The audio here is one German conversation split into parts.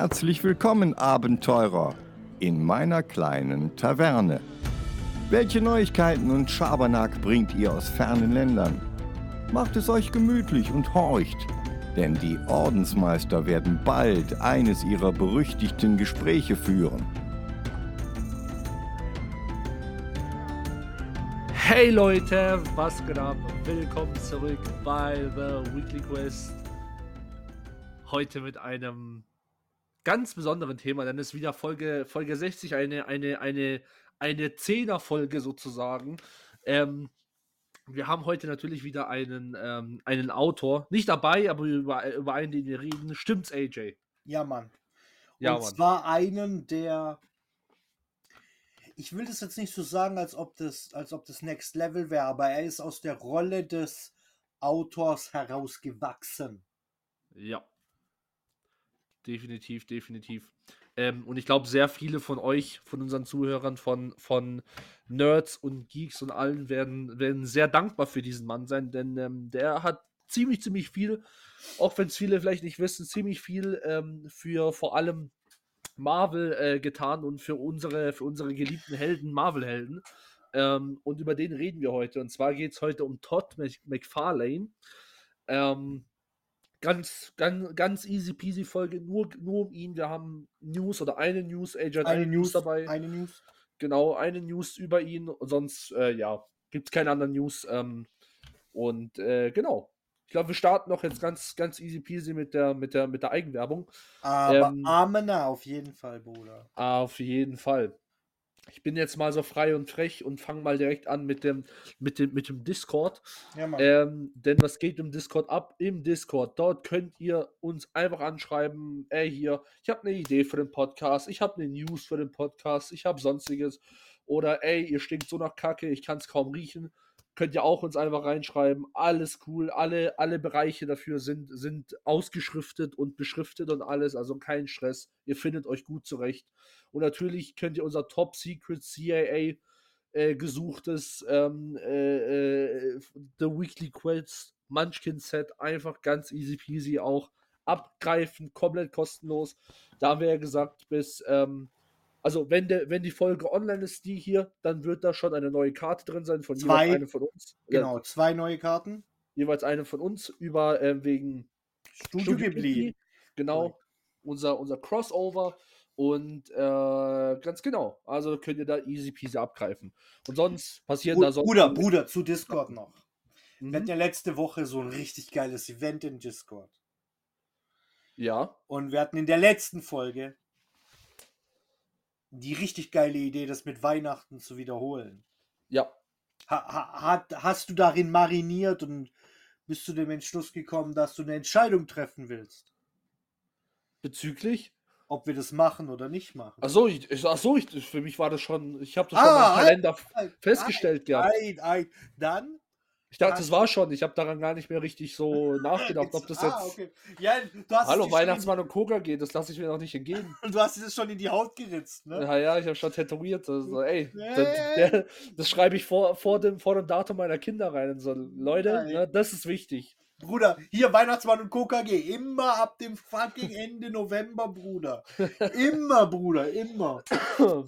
Herzlich willkommen, Abenteurer, in meiner kleinen Taverne. Welche Neuigkeiten und Schabernack bringt ihr aus fernen Ländern? Macht es euch gemütlich und horcht, denn die Ordensmeister werden bald eines ihrer berüchtigten Gespräche führen. Hey Leute, was geht ab? Willkommen zurück bei The Weekly Quest. Heute mit einem ganz besonderen Thema, denn es ist wieder Folge, Folge 60, eine, eine, eine, eine Zehner-Folge sozusagen. Ähm, wir haben heute natürlich wieder einen, ähm, einen Autor, nicht dabei, aber über, über einen, den wir reden. Stimmt's, AJ? Ja, Mann. Ja, Und Mann. zwar einen, der. Ich will das jetzt nicht so sagen, als ob das, als ob das Next Level wäre, aber er ist aus der Rolle des Autors herausgewachsen. Ja. Definitiv, definitiv. Ähm, und ich glaube, sehr viele von euch, von unseren Zuhörern, von, von Nerds und Geeks und allen werden, werden sehr dankbar für diesen Mann sein, denn ähm, der hat ziemlich, ziemlich viel, auch wenn es viele vielleicht nicht wissen, ziemlich viel ähm, für vor allem Marvel äh, getan und für unsere, für unsere geliebten Helden, Marvel-Helden. Ähm, und über den reden wir heute. Und zwar geht es heute um Todd Mc- McFarlane. Ähm, ganz, ganz, ganz easy peasy Folge, nur, nur um ihn. Wir haben News oder eine News, AJ hat Eine News dabei. Eine News. Genau, eine News über ihn. Und sonst, äh, ja, gibt es keine anderen News. Ähm, und äh, genau. Ich glaube, wir starten noch jetzt ganz, ganz easy peasy mit der, mit der, mit der Eigenwerbung. Aber Ähm, Amena auf jeden Fall, Bruder. Auf jeden Fall. Ich bin jetzt mal so frei und frech und fange mal direkt an mit dem, mit dem, mit dem Discord. Ja, Mann. Ähm, denn was geht im Discord ab? Im Discord. Dort könnt ihr uns einfach anschreiben, ey hier, ich habe eine Idee für den Podcast, ich habe eine News für den Podcast, ich habe sonstiges. Oder ey, ihr stinkt so nach Kacke, ich kann es kaum riechen. Könnt ihr auch uns einfach reinschreiben. Alles cool. Alle, alle Bereiche dafür sind, sind ausgeschriftet und beschriftet und alles. Also kein Stress. Ihr findet euch gut zurecht. Und natürlich könnt ihr unser Top Secret CIA äh, gesuchtes ähm, äh, äh, The Weekly Quest Munchkin Set einfach ganz easy peasy auch abgreifen, komplett kostenlos. Da haben wir ja gesagt, bis, ähm, also wenn, der, wenn die Folge online ist, die hier, dann wird da schon eine neue Karte drin sein von Zwei. jeweils einem von uns. Genau, zwei neue Karten. jeweils eine von uns über äh, wegen Studio Ghibli. Genau, unser, unser Crossover. Und äh, ganz genau. Also könnt ihr da easy peasy abgreifen. Und sonst passieren da Bru- sonst. Bruder, Bruder, zu Discord noch. Wir hatten Mhm. ja letzte Woche so ein richtig geiles Event in Discord. Ja. Und wir hatten in der letzten Folge die richtig geile Idee, das mit Weihnachten zu wiederholen. Ja. Ha, ha, hat, hast du darin mariniert und bist zu dem Entschluss gekommen, dass du eine Entscheidung treffen willst, Bezüglich? ob wir das machen oder nicht machen? Achso, ich, ach so, ich, für mich war das schon. Ich habe das Ah, schon im ein- Kalender f- Ei, festgestellt ei, dann? Ich dachte, ah. das war schon. Ich habe daran gar nicht mehr richtig so nachgedacht, ob das jetzt. ah, okay. Ja, es Hallo, Weihnachtsmann und Koga geht, das lasse ich mir noch nicht entgehen. In, du hast es schon in die Haut geritzt, ne? Ja, ja, ich habe schon tätowiert. Also, ey, das, der, das schreibe ich vor, vor, dem, vor dem Datum meiner Kinder rein. Und so, Leute, Nein. ne, das ist wichtig. Bruder, hier Weihnachtsmann und KKG, immer ab dem fucking Ende November, Bruder. Immer, Bruder, immer.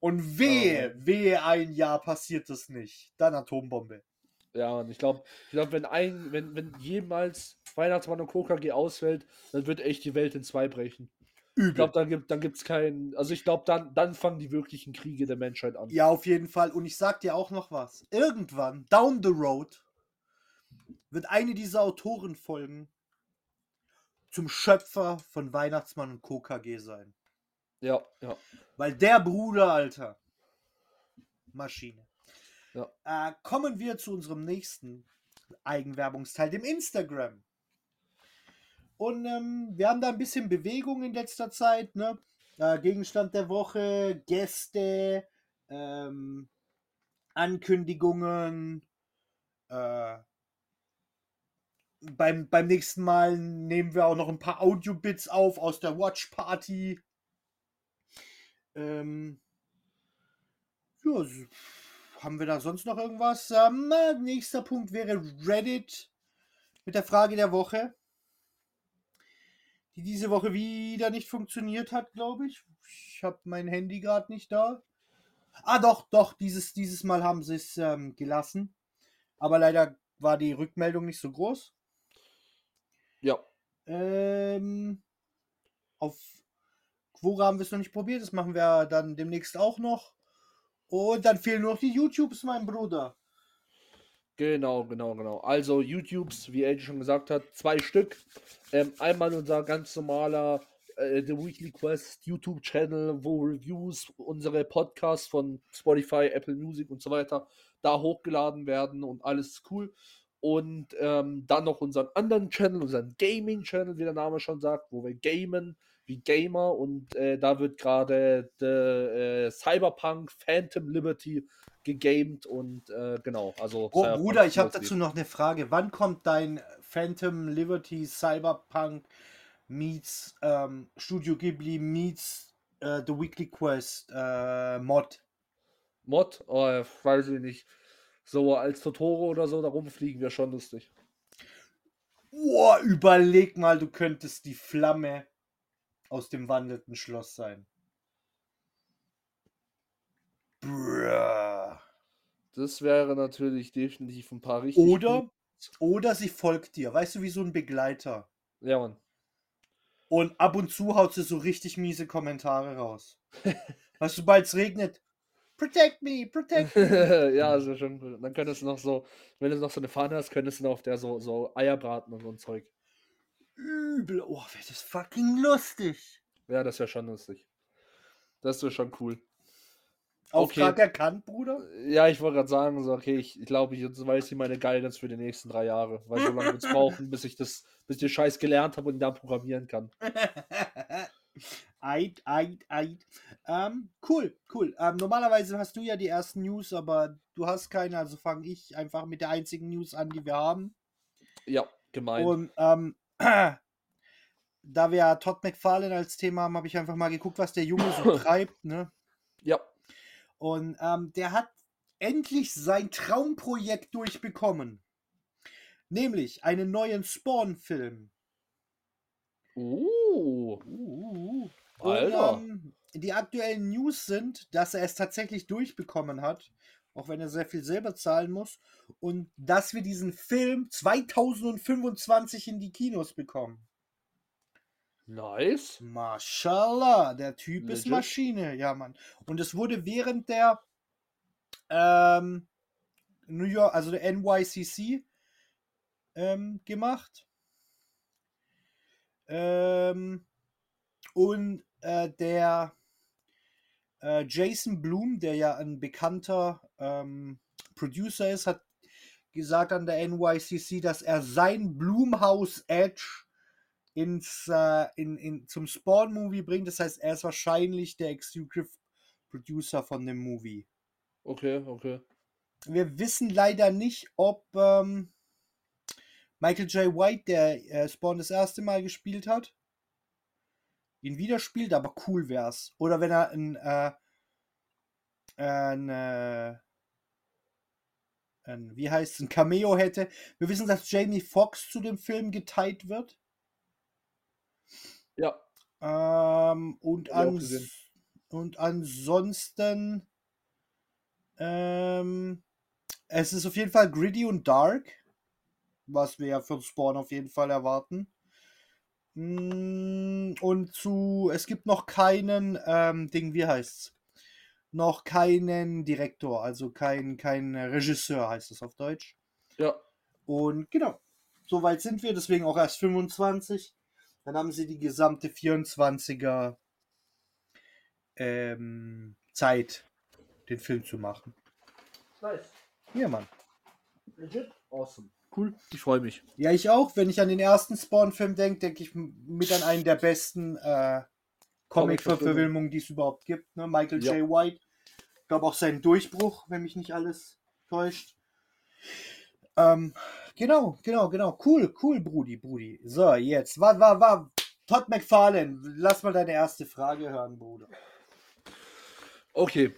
Und wehe, wehe ein Jahr passiert das nicht. Dann Atombombe. Ja, und ich glaube, ich glaub, wenn ein, wenn, wenn jemals Weihnachtsmann und KKG ausfällt, dann wird echt die Welt in zwei brechen. Ich Übel. glaube, dann gibt dann gibt's keinen. Also ich glaube, dann, dann fangen die wirklichen Kriege der Menschheit an. Ja, auf jeden Fall. Und ich sag dir auch noch was. Irgendwann, down the road, wird eine dieser Autorenfolgen zum Schöpfer von Weihnachtsmann und KKG sein. Ja, ja. Weil der Bruder, Alter. Maschine. Ja. Äh, kommen wir zu unserem nächsten Eigenwerbungsteil, dem Instagram. Und ähm, wir haben da ein bisschen Bewegung in letzter Zeit. Ne? Äh, Gegenstand der Woche, Gäste, ähm, Ankündigungen. Äh, beim, beim nächsten Mal nehmen wir auch noch ein paar Audio-Bits auf aus der Watch Party. Ähm, ja, haben wir da sonst noch irgendwas? Ähm, nächster Punkt wäre Reddit mit der Frage der Woche. die diese Woche wieder nicht funktioniert hat, glaube ich. Ich habe mein Handy gerade nicht da. Ah, doch, doch, dieses, dieses Mal haben sie es ähm, gelassen. Aber leider war die Rückmeldung nicht so groß. Ja. Ähm, auf Quora haben wir es noch nicht probiert. Das machen wir dann demnächst auch noch. Und dann fehlen nur noch die YouTubes, mein Bruder. Genau, genau, genau. Also YouTubes, wie Eddie schon gesagt hat, zwei Stück. Ähm, einmal unser ganz normaler äh, The Weekly Quest YouTube-Channel, wo Reviews, unsere Podcasts von Spotify, Apple Music und so weiter da hochgeladen werden und alles cool. Und ähm, dann noch unseren anderen Channel, unseren Gaming-Channel, wie der Name schon sagt, wo wir gamen wie Gamer und äh, da wird gerade äh, Cyberpunk Phantom Liberty gegamed und äh, genau, also. Oh, Bruder, ich habe dazu noch eine Frage. Wann kommt dein Phantom Liberty Cyberpunk meets ähm, Studio Ghibli meets äh, The Weekly Quest äh, Mod? Mod? Oh, weiß ich nicht. So als Totoro oder so, da rumfliegen wir schon lustig. Boah, überleg mal, du könntest die Flamme aus dem wandelnden Schloss sein. Bruh. Das wäre natürlich definitiv ein paar richtig. Oder, oder sie folgt dir. Weißt du, wie so ein Begleiter. Ja, Mann. Und ab und zu haut sie so richtig miese Kommentare raus. weißt du, sobald es regnet, Protect me, protect me. ja, also schon. Dann könntest du noch so, wenn du noch so eine Fahne hast, könntest du noch auf der so, so Eier braten und so ein Zeug übel. Oh, wäre das fucking lustig. Ja, das wäre schon lustig. Das wäre schon cool. Auftrag okay. erkannt, Bruder? Ja, ich wollte gerade sagen, so, okay, ich, ich glaube, ich jetzt weiß ich meine Guidance für die nächsten drei Jahre. Weil so lange wird es brauchen, bis ich das, bis ich den Scheiß gelernt habe und dann programmieren kann. Eid, eid, eid. Ähm, cool, cool. Ähm, normalerweise hast du ja die ersten News, aber du hast keine, also fange ich einfach mit der einzigen News an, die wir haben. Ja, gemein. Und ähm, da wir ja Todd McFarlane als Thema haben, habe ich einfach mal geguckt, was der Junge so treibt. Ne? Ja. Und ähm, der hat endlich sein Traumprojekt durchbekommen. Nämlich einen neuen Spawn-Film. Uh. uh. Alter. Und, ähm, die aktuellen News sind, dass er es tatsächlich durchbekommen hat auch wenn er sehr viel selber zahlen muss. Und dass wir diesen Film 2025 in die Kinos bekommen. Nice. Mashallah, der Typ Legit. ist Maschine, ja, Mann. Und es wurde während der ähm, New York, also der NYCC ähm, gemacht. Ähm, und äh, der äh, Jason Bloom, der ja ein bekannter ähm, Producer ist, hat gesagt an der NYCC, dass er sein Blumhouse Edge ins, äh, in, in, zum Spawn-Movie bringt. Das heißt, er ist wahrscheinlich der Executive Producer von dem Movie. Okay, okay. Wir wissen leider nicht, ob ähm, Michael J. White, der äh, Spawn das erste Mal gespielt hat, ihn wieder spielt, aber cool wär's. Oder wenn er ein, äh, ein, äh, ein wie heißt es, ein Cameo hätte. Wir wissen, dass Jamie Foxx zu dem Film geteilt wird. Ja. Ähm, und, ans und ansonsten ähm, es ist auf jeden Fall gritty und dark, was wir ja für Spawn auf jeden Fall erwarten. Mm, und zu, es gibt noch keinen ähm, Ding, wie heißt's? Noch keinen Direktor, also kein, kein Regisseur heißt es auf Deutsch. Ja. Und genau, soweit sind wir, deswegen auch erst 25. Dann haben sie die gesamte 24er ähm, Zeit, den Film zu machen. Nice. Ja, Mann. Legit? Awesome. Cool, ich freue mich. Ja, ich auch. Wenn ich an den ersten Spawn-Film denke, denke ich mit an einen der besten äh, Comic-Verfilmungen, die es überhaupt gibt. Ne? Michael ja. J. White. Ich glaube auch seinen Durchbruch, wenn mich nicht alles täuscht. Ähm, genau, genau, genau. Cool, cool, Brudi, Brudi. So, jetzt. War, war, war. Todd McFarlane, lass mal deine erste Frage hören, Bruder. Okay.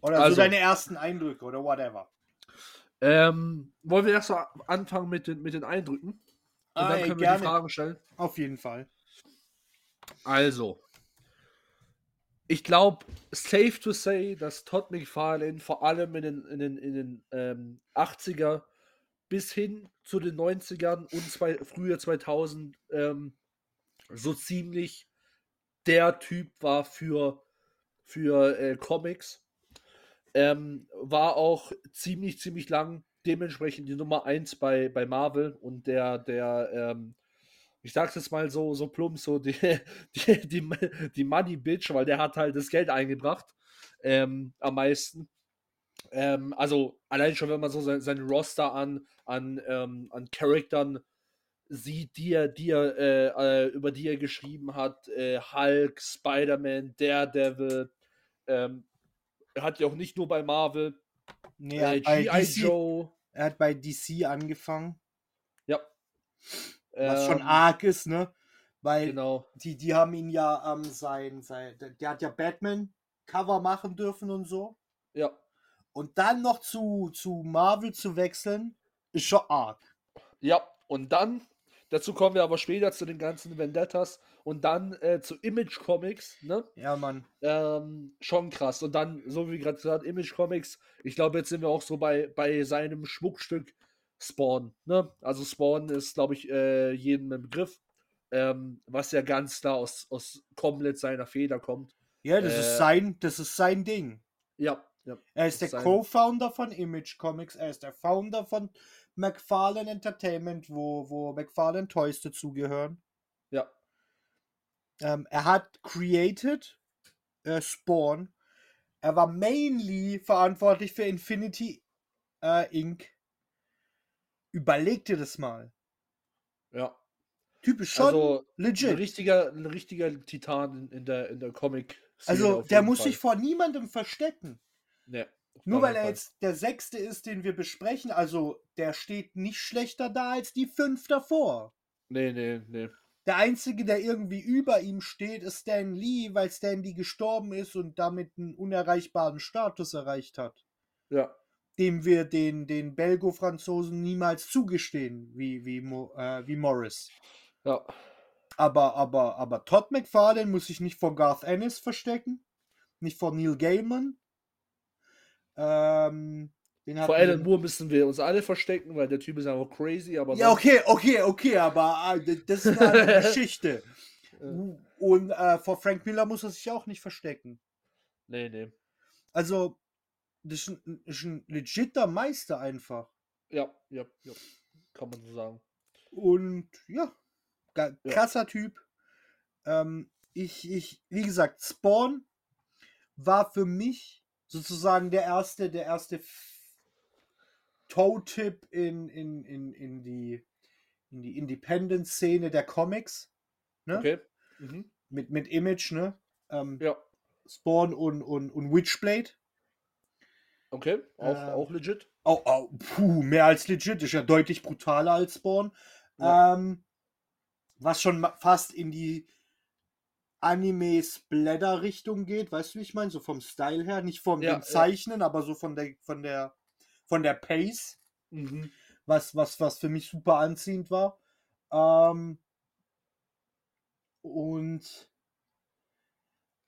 Oder also, so deine ersten Eindrücke oder whatever. Ähm, wollen wir erst mal anfangen mit den, mit den Eindrücken? Und ah, dann können gerne. wir die Fragen stellen. Auf jeden Fall. Also, ich glaube, safe to say, dass Todd McFarlane vor allem in den, in den, in den ähm, 80er bis hin zu den 90ern und zwei, früher 2000 ähm, so ziemlich der Typ war für, für äh, Comics. Ähm, war auch ziemlich, ziemlich lang dementsprechend die Nummer 1 bei, bei Marvel und der, der, ähm, ich sag's jetzt mal so, so plump, so die, die, die, die Money Bitch, weil der hat halt das Geld eingebracht ähm, am meisten. Ähm, also allein schon, wenn man so sein, seinen Roster an, an, ähm, an Charaktern sieht, die er, die er, äh, äh, über die er geschrieben hat, äh, Hulk, Spider-Man, Daredevil, ähm, er hat ja auch nicht nur bei Marvel, Nee, äh, G.I. DC, Joe, er hat bei DC angefangen, ja. Was schon Ähm, arg ist, ne? Weil Genau. die, die haben ihn ja ähm, sein, sein, der- der hat ja Batman-Cover machen dürfen und so. Ja. Und dann noch zu, zu Marvel zu wechseln, ist schon arg. Ja, und dann, dazu kommen wir aber später zu den ganzen Vendettas und dann äh, zu Image Comics, ne? Ja, Mann. Ähm, schon krass. Und dann, so wie gerade gesagt, Image Comics, ich glaube, jetzt sind wir auch so bei, bei seinem Schmuckstück Spawn, ne? Also Spawn ist, glaube ich, äh, jedem im Begriff, ähm, was ja ganz klar aus, aus komplett seiner Feder kommt. Ja, das Äh, ist sein, das ist sein Ding. Ja, ja. Er ist der Co-Founder von Image Comics, er ist der Founder von McFarlane Entertainment, wo, wo McFarlane Toys dazugehören. Ja, Ähm, er hat created äh, Spawn. Er war mainly verantwortlich für Infinity äh, Inc. Überleg dir das mal. ja. Typisch schon Also, Ein legit. richtiger, ein richtiger Titan in, der, in der comic Also der muss sich vor niemandem verstecken. Nee, Nur weil er keinen jetzt der sechste ist, den wir besprechen, also der steht nicht schlechter da als die fünf davor. Nee, nee, nee. Der einzige, der irgendwie über ihm steht, ist Stan Lee, weil Stan Lee gestorben ist und damit einen unerreichbaren Status erreicht hat, Ja, dem wir den, den Belgo-Franzosen niemals zugestehen, wie, wie, Mo, äh, wie Morris. ja. Aber, aber, aber Todd McFarlane muss sich nicht vor Garth Ennis verstecken, nicht vor Neil Gaiman. Ähm, Vor Alan? Moore müssen wir uns alle verstecken, weil der Typ ist einfach crazy, aber Ja, okay, okay, okay, aber äh, das ist eine Geschichte. Und äh, vor Frank Miller muss er sich auch nicht verstecken. nee, nee. Also, das ist ein, ist ein legitter Meister einfach. Ja, ja, ja. Kann man so sagen. Und ja, ga- Ja. krasser Typ. Ähm, ich, ich, wie gesagt, Spawn war für mich sozusagen der erste, der erste Toe-Tip in, in, in, in die, in die Independent-Szene der Comics. Ne? Okay. Mhm. Mit, mit Image, ne? Ähm, Ja, Spawn und, und, und Witchblade. Okay. Auch, Ähm, auch legit. Oh, oh, puh, mehr als legit. Ist ja deutlich brutaler als Spawn. Ja. Ähm, was schon fast in die Anime-Splatter-Richtung geht. Weißt du, wie ich meine? So vom Style her. Nicht vom Ja, dem ja. Zeichnen, aber so von der, von der, von der Pace. Mhm. Was, was, was für mich super anziehend war. Ähm, und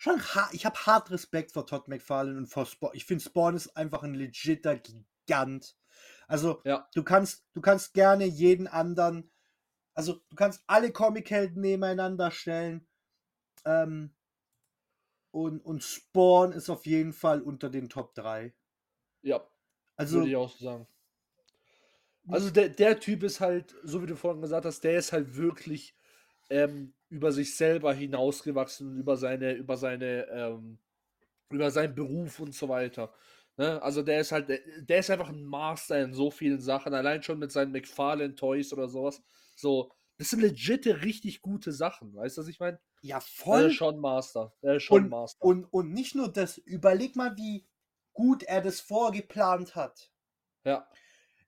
schon ich habe hart Respekt vor Todd McFarlane und vor Spawn. Ich finde Spawn ist einfach ein legitter Gigant. Also Ja. du kannst du kannst gerne jeden anderen, also du kannst alle Comichelden nebeneinander stellen. Ähm, und, und Spawn ist auf jeden Fall unter den Top 3. Ja, Also würde ich auch so sagen. Also der, der Typ ist halt, so wie du vorhin gesagt hast, der ist halt wirklich ähm, über sich selber hinausgewachsen über seine, über seine, ähm, über seinen Beruf und so weiter. Ne? Also der ist halt, der, der ist einfach ein Master in so vielen Sachen, allein schon mit seinen McFarlane Toys oder sowas. So, das sind legitte, richtig gute Sachen, weißt du, was ich meine? ja Der voll. ist schon Master. Der ist schon Und, Master. und, und nicht nur das, überleg mal, wie gut er das vorgeplant hat. ja,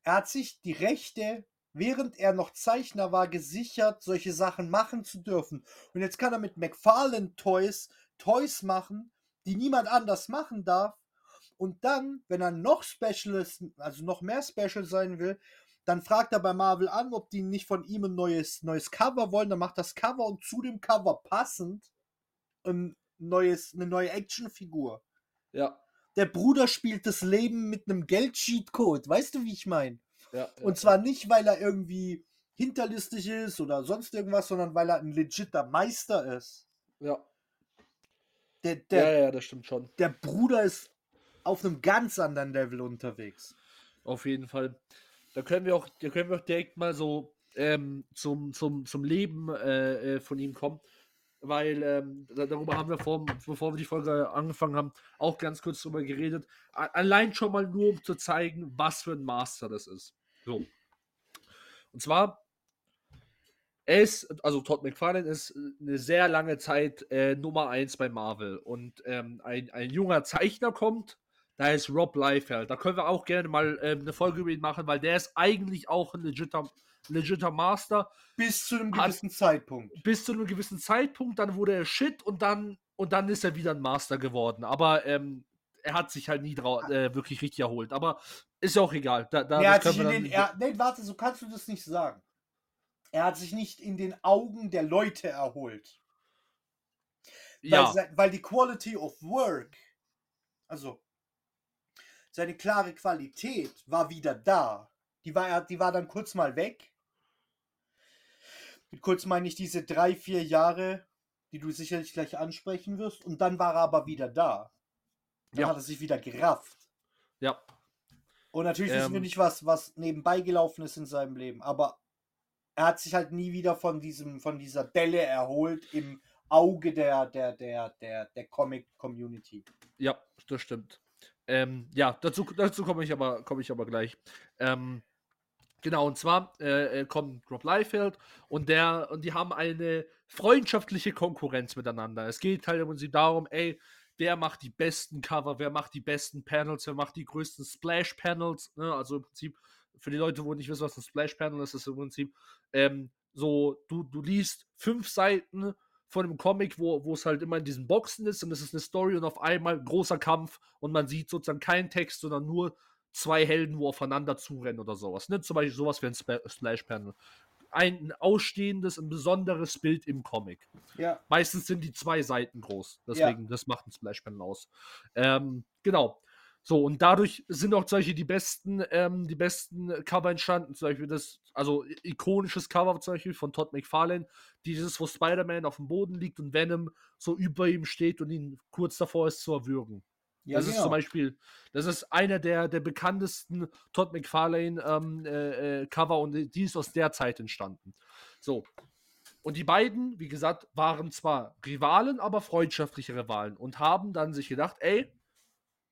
Er hat sich die Rechte, während er noch Zeichner war, gesichert, solche Sachen machen zu dürfen. Und jetzt kann er mit McFarlane Toys Toys machen, die niemand anders machen darf. Und dann, wenn er noch Specialist, also noch mehr Special sein will, Dann fragt er bei Marvel an, ob die nicht von ihm ein neues, neues Cover wollen. Dann macht das Cover und zu dem Cover passend ein neues, eine neue Actionfigur. Ja. Der Bruder spielt das Leben mit einem Geldcheat-Code. Weißt du, wie ich meine? Ja, Und zwar nicht, weil er irgendwie hinterlistig ist oder sonst irgendwas, sondern weil er ein legitter Meister ist. ja. Der, der, ja, ja, das stimmt schon. der Bruder ist auf einem ganz anderen Level unterwegs. Auf jeden Fall. Da können wir auch, da können wir auch direkt mal so ähm, zum, zum, zum Leben äh, äh, von ihm kommen. Weil ähm, da- darüber haben wir vor, bevor wir die Folge angefangen haben, auch ganz kurz drüber geredet. Allein schon mal nur, um zu zeigen, was für ein Master das ist. So. Und zwar, er ist, also Todd McFarlane ist eine sehr lange Zeit äh, Nummer 1 bei Marvel. Und ähm, ein, ein junger Zeichner kommt, da ist Rob Liefeld. Da können wir auch gerne mal ähm, eine Folge über ihn machen, weil der ist eigentlich auch ein legitter, legitter Master. Bis zu einem Hat- gewissen Zeitpunkt. Bis zu einem gewissen Zeitpunkt, dann wurde er Shit und dann, und dann ist er wieder ein Master geworden. Aber ähm, er hat sich halt nie drau- äh, wirklich richtig erholt. Aber ist ja auch egal. Da, da, er hat sich in den. Er, nee, warte, so kannst du das nicht sagen. Er hat sich nicht in den Augen der Leute erholt. ja, Weil, weil die Quality of Work, also seine klare Qualität war wieder da. Die war, die war dann kurz mal weg. Mit kurz meine ich diese drei, vier Jahre, die du sicherlich gleich ansprechen wirst. Und dann war er aber wieder da. Dann Ja. hat er sich wieder gerafft. ja. Und natürlich wissen wir Ähm. nicht, was, was nebenbei gelaufen ist in seinem Leben. Aber er hat sich halt nie wieder von diesem, von dieser Delle erholt im Auge der, der, der, der, der Comic-Community. Ja, das stimmt. Ähm, ja, dazu, dazu komme ich aber, komme ich aber gleich. Ähm, genau, und zwar äh, äh, kommt Rob Liefeld und der, und die haben eine freundschaftliche Konkurrenz miteinander. Es geht halt im Prinzip darum, ey, wer macht die besten Cover, wer macht die besten Panels, wer macht die größten Splash-Panels, ne? Also im Prinzip, für die Leute, wo nicht wissen, was ein Splash-Panel ist, ist im Prinzip ähm, so, du, du liest fünf Seiten von einem Comic, wo, es halt immer in diesen Boxen ist und es ist eine Story und auf einmal großer Kampf und man sieht sozusagen keinen Text, sondern nur zwei Helden, wo aufeinander zurennen oder sowas. Ne? Zum Beispiel sowas wie ein Splash-Panel. Ein, ausstehendes, ein besonderes Bild im Comic. Ja. Meistens sind die zwei Seiten groß. Deswegen, das macht ein Splash-Panel aus. Ähm, genau. So, und dadurch sind auch solche die besten, ähm, die besten Cover entstanden. Zum Beispiel das, also ikonisches Cover zum Beispiel von Todd McFarlane, dieses, wo Spider-Man auf dem Boden liegt und Venom so über ihm steht und ihn kurz davor ist zu erwürgen. Ja, das ist genau. zum Beispiel, das ist einer der, der bekanntesten Todd McFarlane ähm, äh, äh, Cover und die ist aus der Zeit entstanden. So. Und die beiden, wie gesagt, waren zwar Rivalen, aber freundschaftliche Rivalen und haben dann sich gedacht, ey,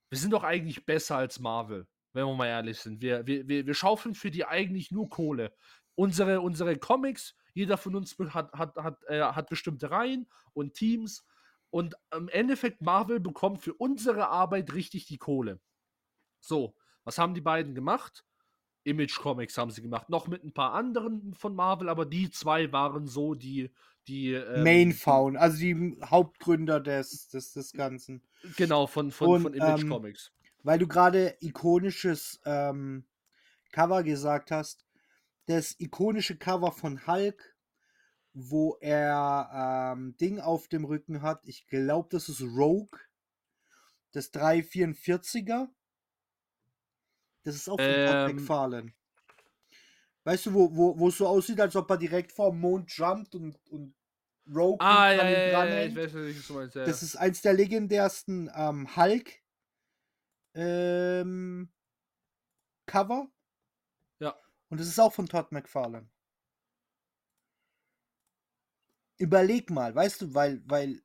wir sind doch eigentlich besser als Marvel, wenn wir mal ehrlich sind. Wir, wir, wir, wir schaufeln für die eigentlich nur Kohle. Unsere, unsere Comics, jeder von uns hat, hat, hat, äh, hat bestimmte Reihen und Teams. Und im Endeffekt, Marvel bekommt für unsere Arbeit richtig die Kohle. So, was haben die beiden gemacht? Image Comics haben sie gemacht. Noch mit ein paar anderen von Marvel, aber die zwei waren so die. die ähm, Main Found, also die Hauptgründer des, des, des Ganzen. Genau, von, von, Und, von Image ähm, Comics. Weil du gerade ikonisches ähm, Cover gesagt hast. Das ikonische Cover von Hulk, wo er ähm, Ding auf dem Rücken hat. Ich glaube, das ist Rogue. Das 344er. Das ist auch von Todd Ähm, McFarlane. Weißt du, wo, wo, wo es so aussieht, als ob er direkt vor dem Mond jumpt und, und Rogue Ah, ja, ja, ja, ich weiß, was du meinst. Ja, Das ist eins der legendärsten ähm, Hulk ähm, Cover. Ja. Und das ist auch von Todd McFarlane. Überleg mal, weißt du, weil, weil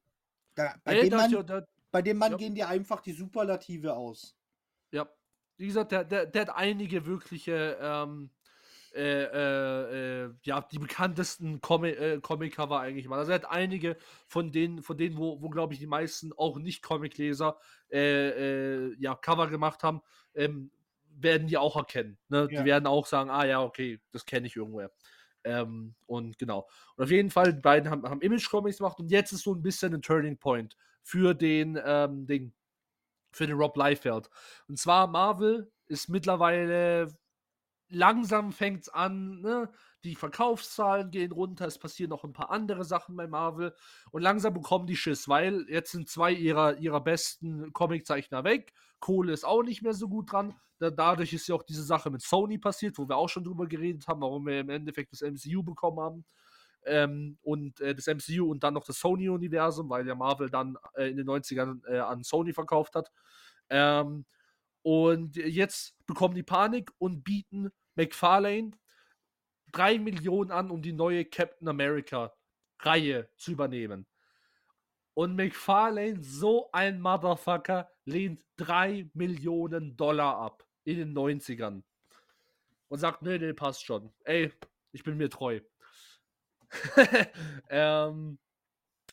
da, bei, Ja, dem Mann, da- da- bei dem Mann ja. gehen dir einfach die Superlative aus. Ja, wie gesagt, der, der, der hat einige wirkliche, ähm, äh, äh, äh, ja, die bekanntesten Comic, äh, Comic-Cover eigentlich gemacht. Also er hat einige von denen, von denen, wo, wo glaube ich, die meisten auch nicht Comic-Leser äh, äh, ja, Cover gemacht haben, ähm, werden die auch erkennen. Ne? Ja. Die werden auch sagen, ah ja, okay, das kenne ich irgendwoher. Ähm, und genau. Und auf jeden Fall, die beiden haben, haben Image-Comics gemacht und jetzt ist so ein bisschen ein Turning Point für den ähm, Ding, für den Rob Liefeld. Und zwar Marvel ist mittlerweile langsam fängt es an, ne? die Verkaufszahlen gehen runter, es passieren noch ein paar andere Sachen bei Marvel und langsam bekommen die Schiss, weil jetzt sind zwei ihrer, ihrer besten Comiczeichner weg, Kohle ist auch nicht mehr so gut dran, da, dadurch ist ja auch diese Sache mit Sony passiert, wo wir auch schon drüber geredet haben, warum wir im Endeffekt das MCU bekommen haben ähm, und äh, das MCU und dann noch das Sony-Universum, weil ja Marvel dann äh, in den 90ern äh, an Sony verkauft hat. Ähm, und jetzt bekommen die Panik und bieten McFarlane 3 Millionen an, um die neue Captain America-Reihe zu übernehmen. Und McFarlane, so ein Motherfucker, lehnt 3 Millionen Dollar ab in den 90ern. Und sagt, nee, nee, passt schon. Ey, ich bin mir treu. ähm,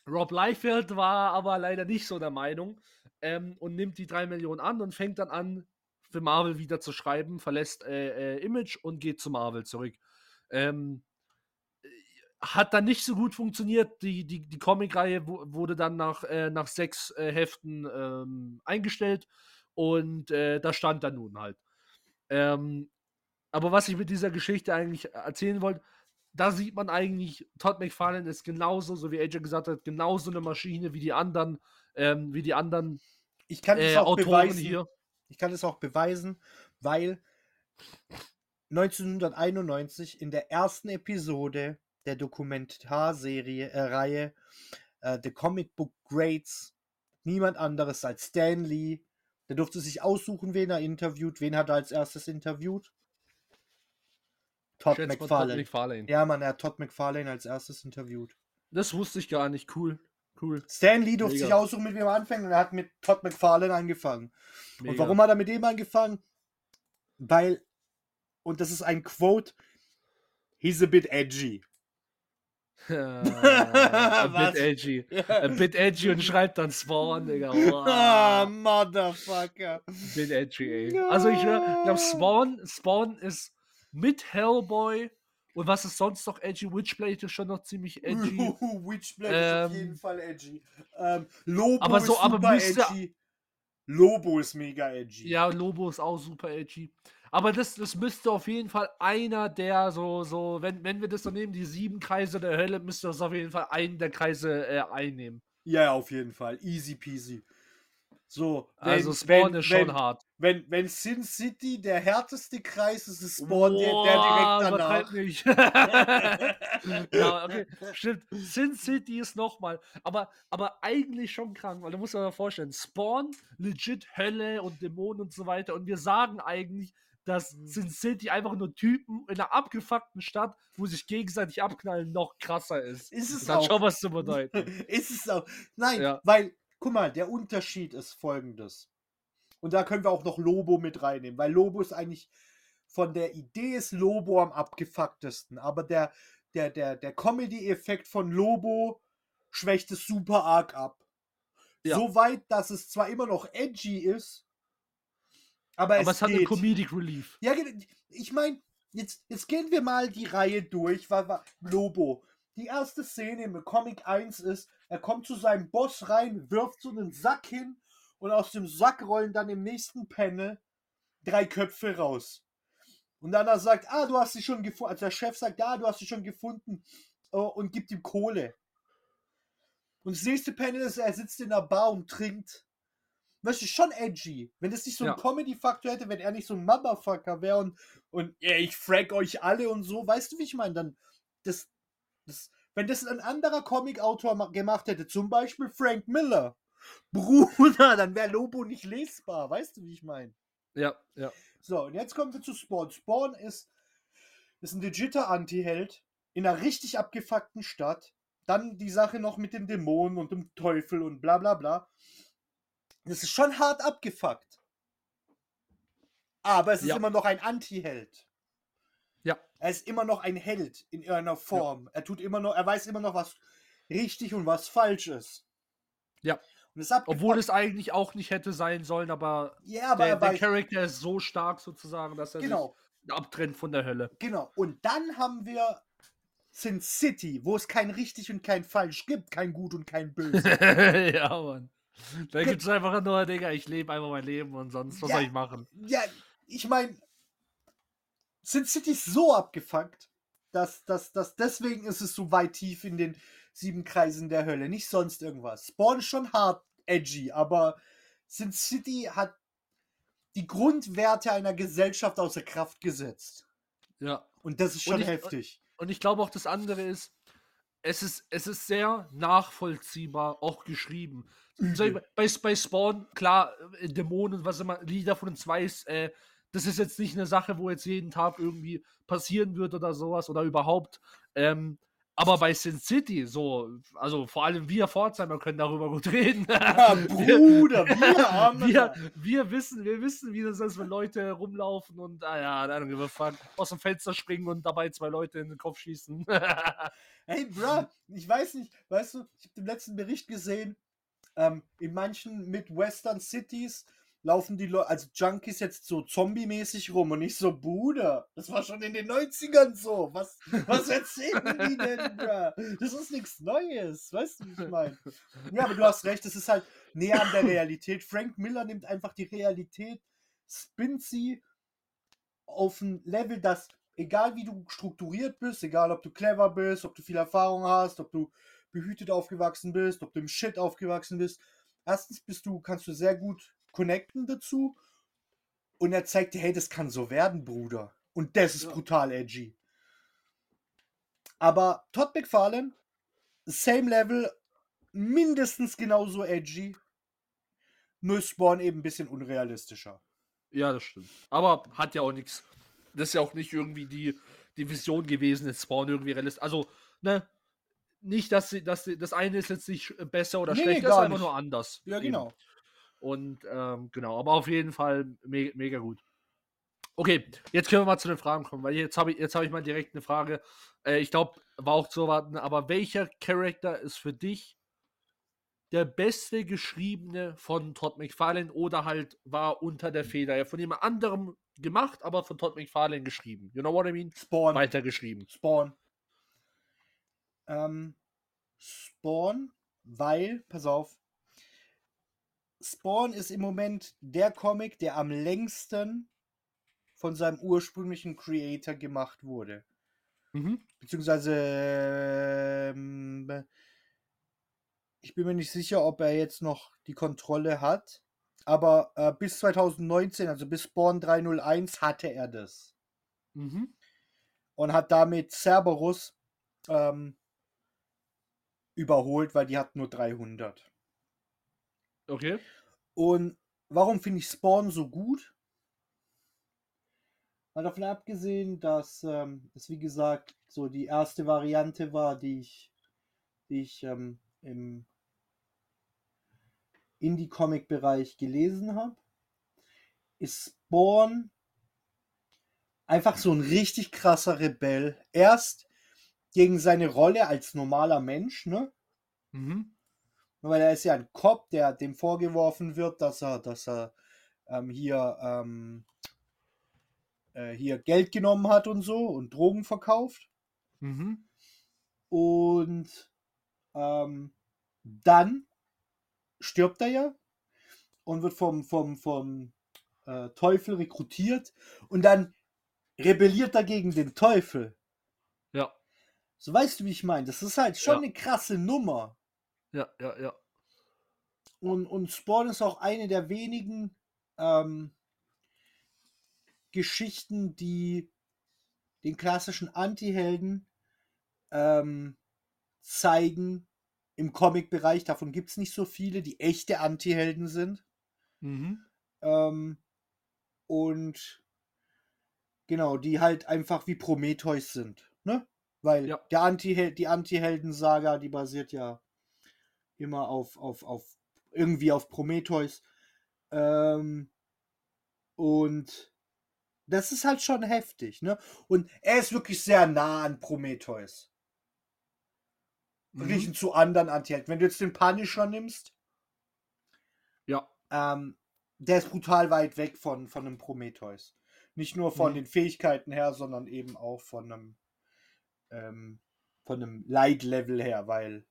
Rob Liefeld war aber leider nicht so der Meinung ähm, und nimmt die 3 Millionen an und fängt dann an, für Marvel wieder zu schreiben, verlässt äh, äh, Image und geht zu Marvel zurück. Ähm, hat dann nicht so gut funktioniert. Die, die, die Comic-Reihe wurde dann nach, äh, nach sechs äh, Heften ähm, eingestellt und äh, da stand dann nun halt. Ähm, aber was ich mit dieser Geschichte eigentlich erzählen wollte, da sieht man eigentlich, Todd McFarlane ist genauso, so wie AJ gesagt hat, genauso eine Maschine wie die anderen, ähm, wie die anderen ich kann es äh, auch Autoren beweisen. hier. Ich kann es auch beweisen, weil 1991 in der ersten Episode der Dokumentarserie, äh, Reihe äh, The Comic Book Greats niemand anderes als Stan Lee. Der durfte sich aussuchen, wen er interviewt. Wen hat er als erstes interviewt? Todd McFarlane. Todd McFarlane. Ja, man, er hat Todd McFarlane als erstes interviewt. Das wusste ich gar nicht. Cool. Cool. Stan Lee durfte Mega. sich aussuchen, mit wem er anfängt und er hat mit Todd McFarlane angefangen. Mega. Und warum hat er mit dem angefangen? Weil, und das ist ein Quote, he's a bit edgy. a bit edgy. A bit edgy und schreibt dann Spawn, Digga. Wow. Ah, Motherfucker. Bit edgy, ey. Also ich glaube, Spawn, Spawn ist mit Hellboy und was ist sonst noch edgy? Witchblade ist schon noch ziemlich edgy. Witchblade ähm, ist auf jeden Fall edgy. Ähm, Lobo aber so, ist super aber müsste, edgy. Lobo ist mega edgy. Ja, Lobo ist auch super edgy. Aber das, das müsste auf jeden Fall einer der so, so, wenn, wenn wir das so nehmen, die sieben Kreise der Hölle, müsste das auf jeden Fall einen der Kreise äh, einnehmen. Ja, auf jeden Fall. Easy peasy. So, wenn, also Spawn wenn, ist schon wenn, hart. Wenn, wenn Sin City der härteste Kreis ist, ist Spawn Boah, der, der direkt danach. Ja, okay, stimmt. Sin City ist nochmal, aber, aber eigentlich schon krank, weil du musst dir mal vorstellen, Spawn, legit Hölle und Dämonen und so weiter und wir sagen eigentlich, dass mhm. Sin City einfach nur Typen in einer abgefuckten Stadt, wo sich gegenseitig abknallen, noch krasser ist. Ist es das auch. Hat schon was zu bedeuten. ist es auch. Nein, ja. weil guck mal, der Unterschied ist folgendes. Und da können wir auch noch Lobo mit reinnehmen, weil Lobo ist eigentlich von der Idee ist Lobo am abgefucktesten, aber der, der, der, der Comedy-Effekt von Lobo schwächt es super arg ab. Ja. So weit, dass es zwar immer noch edgy ist, aber, aber es, es hat einen Comedic Relief. Ja, ich meine, jetzt, jetzt gehen wir mal die Reihe durch. Weil, weil, Lobo. Die erste Szene im Comic 1 ist, er kommt zu seinem Boss rein, wirft so einen Sack hin und aus dem Sack rollen dann im nächsten Panel drei Köpfe raus. Und dann er sagt, ah, du hast sie schon gefunden. Also der Chef sagt, ah, du hast sie schon gefunden oh, und gibt ihm Kohle. Und das nächste Panel ist, er sitzt in der Bar und trinkt. Das ist schon edgy. Wenn das nicht so einen ja. Comedy-Faktor hätte, wenn er nicht so ein Motherfucker wäre und, und ja, ich frag euch alle und so, weißt du, wie ich meine? Dann, das, das, wenn das ein anderer Comic-Autor gemacht hätte, zum Beispiel Frank Miller, Bruder, dann wäre Lobo nicht lesbar. Weißt du, wie ich meine? Ja, ja. So, und jetzt kommen wir zu Spawn. Spawn ist, ist ein legiter Anti-Held in einer richtig abgefuckten Stadt. Dann die Sache noch mit den Dämonen und dem Teufel und bla bla bla. Das ist schon hart abgefuckt. Aber es ist ja. immer noch ein Anti-Held. Ja. Er ist immer noch ein Held in irgendeiner Form. Ja. Er tut immer noch, er weiß immer noch, was richtig und was falsch ist. Ja. Obwohl es eigentlich auch nicht hätte sein sollen, aber, ja, aber der, der Charakter ist so stark sozusagen, dass er genau. sich abtrennt von der Hölle. Genau. Und dann haben wir Sin City, wo es kein richtig und kein falsch gibt, kein gut und kein böse. ja, Mann. Da gibt es einfach nur, Digga, ich lebe einfach mein Leben und sonst, was ja, soll ich machen? Ja, ich meine, Sin City ist so abgefuckt, dass, dass, dass deswegen ist es so weit tief in den sieben Kreisen der Hölle. Nicht sonst irgendwas. Spawn ist schon hart edgy, aber Sin City hat die Grundwerte einer Gesellschaft außer Kraft gesetzt. Ja. Und das ist Und schon ich- heftig. Und ich glaube auch das andere ist, es ist, es ist sehr nachvollziehbar auch geschrieben. Übel. bei, bei Spawn, klar, äh, Dämonen, was immer, Lieder von uns weiß, äh, das ist jetzt nicht eine Sache, wo jetzt jeden Tag irgendwie passieren wird oder sowas oder überhaupt. Ähm, aber bei Sin City, so, also vor allem wir Pforzheimer können darüber gut reden. Ja, Bruder, wir haben wir, wir wissen, wir wissen, wie das ist, wenn Leute rumlaufen und, ah ja, give a fuck, aus dem Fenster springen und dabei zwei Leute in den Kopf schießen. Hey, bruh, ich weiß nicht, weißt du, ich habe den letzten Bericht gesehen, ähm, in manchen Midwestern Cities laufen die Leute, also Junkies jetzt so zombie-mäßig rum und ich so, Bruder, das war schon in den 90ern so. Was, was erzählen die denn, bruh? Das ist nichts Neues, weißt du, wie ich meine? Ja, aber du hast recht, das ist halt näher an der Realität. Frank Miller nimmt einfach die Realität, spinnt sie auf ein Level, das, egal wie du strukturiert bist, egal ob du clever bist, ob du viel Erfahrung hast, ob du behütet aufgewachsen bist, ob du im Shit aufgewachsen bist, erstens bist du, kannst du sehr gut connecten dazu und er zeigt dir, hey, das kann so werden, Bruder. Und das ist Ja. brutal edgy. Aber Todd McFarlane, same level, mindestens genauso edgy, nur Spawn eben ein bisschen unrealistischer. Ja, das stimmt. Aber hat ja auch nichts. Das ist ja auch nicht irgendwie die, die Vision gewesen, jetzt Spawn irgendwie realistisch. Also, ne? Nicht, dass sie, dass sie, das eine ist jetzt nicht besser oder Nee, schlechter, gar ist einfach nicht. nur anders. Ja, Eben. genau. Und ähm, genau, aber auf jeden Fall me mega gut. Okay, jetzt können wir mal zu den Fragen kommen, weil jetzt habe ich, jetzt habe ich mal direkt eine Frage. Äh, ich glaube, war auch zu erwarten, aber welcher Charakter ist für dich der beste geschriebene von Todd McFarlane oder halt war unter der Feder ja von jemand anderem gemacht, aber von Todd McFarlane geschrieben? You know what I mean? Spawn. Weitergeschrieben. Spawn. Ähm, Spawn, weil, pass auf, Spawn ist im Moment der Comic, der am längsten von seinem ursprünglichen Creator gemacht wurde. Mhm. Beziehungsweise, ähm, ich bin mir nicht sicher, ob er jetzt noch die Kontrolle hat. Aber äh, bis 2019, also bis Spawn 301, hatte er das Mhm. und hat damit Cerberus ähm, überholt, weil die hat nur 300. Okay. Und warum finde ich Spawn so gut? Mal davon abgesehen, dass ähm, es wie gesagt so die erste Variante war, die ich, die ich ähm, im Indie-Comic-Bereich gelesen habe, ist Spawn einfach so ein richtig krasser Rebell. Erst gegen seine Rolle als normaler Mensch, ne? Mhm. Weil er ist ja ein Cop, der dem vorgeworfen wird, dass er, dass er ähm, hier, ähm, äh, hier Geld genommen hat und so und Drogen verkauft. Mhm. Und ähm, dann stirbt er ja und wird vom, vom, vom äh, Teufel rekrutiert und dann rebelliert er gegen den Teufel. Ja. So weißt du, wie ich meine? Das ist halt schon Ja. eine krasse Nummer. Ja, ja, ja. Und, und Spawn ist auch eine der wenigen ähm, Geschichten, die den klassischen Anti-Helden ähm, zeigen im Comic-Bereich. Davon gibt es nicht so viele, die echte Anti-Helden sind. Mhm. Ähm, und genau, die halt einfach wie Prometheus sind. Ne? Weil Ja. der Anti die Anti-Helden-Saga, die basiert ja immer auf, auf, auf irgendwie auf Prometheus. Ähm, und das ist halt schon heftig, ne? Und er ist wirklich sehr nah an Prometheus. Verglichen Mhm. zu anderen Anti-Helden. Wenn du jetzt den Punisher nimmst, Ja. ähm, der ist brutal weit weg von, von einem Prometheus. Nicht nur von Mhm. den Fähigkeiten her, sondern eben auch von einem, ähm, von einem Leid-Level her, weil,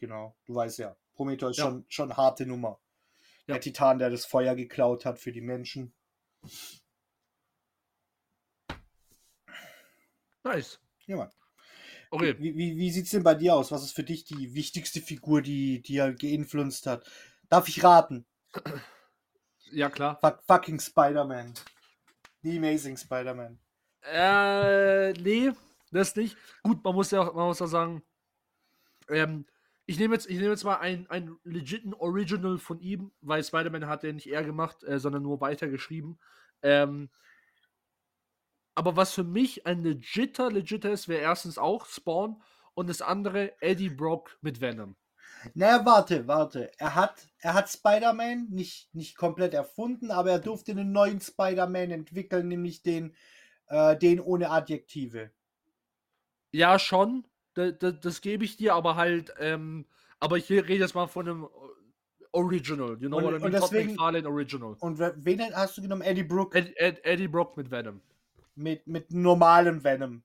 genau, du weißt ja, Prometheus Ja. schon, schon harte Nummer. Ja. Der Titan, der das Feuer geklaut hat für die Menschen. Nice. Ja, Mann. Okay. Wie, wie, wie sieht es denn bei dir aus? Was ist für dich die wichtigste Figur, die dir geinfluenced hat? Darf ich raten? Ja, klar. Fuck, fucking Spider-Man. The Amazing Spider-Man. Äh, nee, das nicht. Gut, man muss ja auch, man muss ja sagen, ähm, ich nehme jetzt, ich nehme jetzt mal ein, ein legiten Original von ihm, weil Spider-Man hat er nicht er gemacht, äh, sondern nur weitergeschrieben. Ähm, aber was für mich ein legitter, legitter ist, wäre erstens auch Spawn und das andere Eddie Brock mit Venom. Naja, warte, warte. Er hat, er hat Spider-Man nicht, nicht komplett erfunden, aber er durfte einen neuen Spider-Man entwickeln, nämlich den, äh, den ohne Adjektive. Ja, schon, da, da, das gebe ich dir, aber halt, ähm, aber ich rede jetzt mal von einem Original, you know Und- what I mean? und Todd deswegen- McFarlane Original. Und we- wen hast du genommen? Eddie Brooke Ed, Ed, Eddie Brock mit Venom. mit, mit normalem Venom.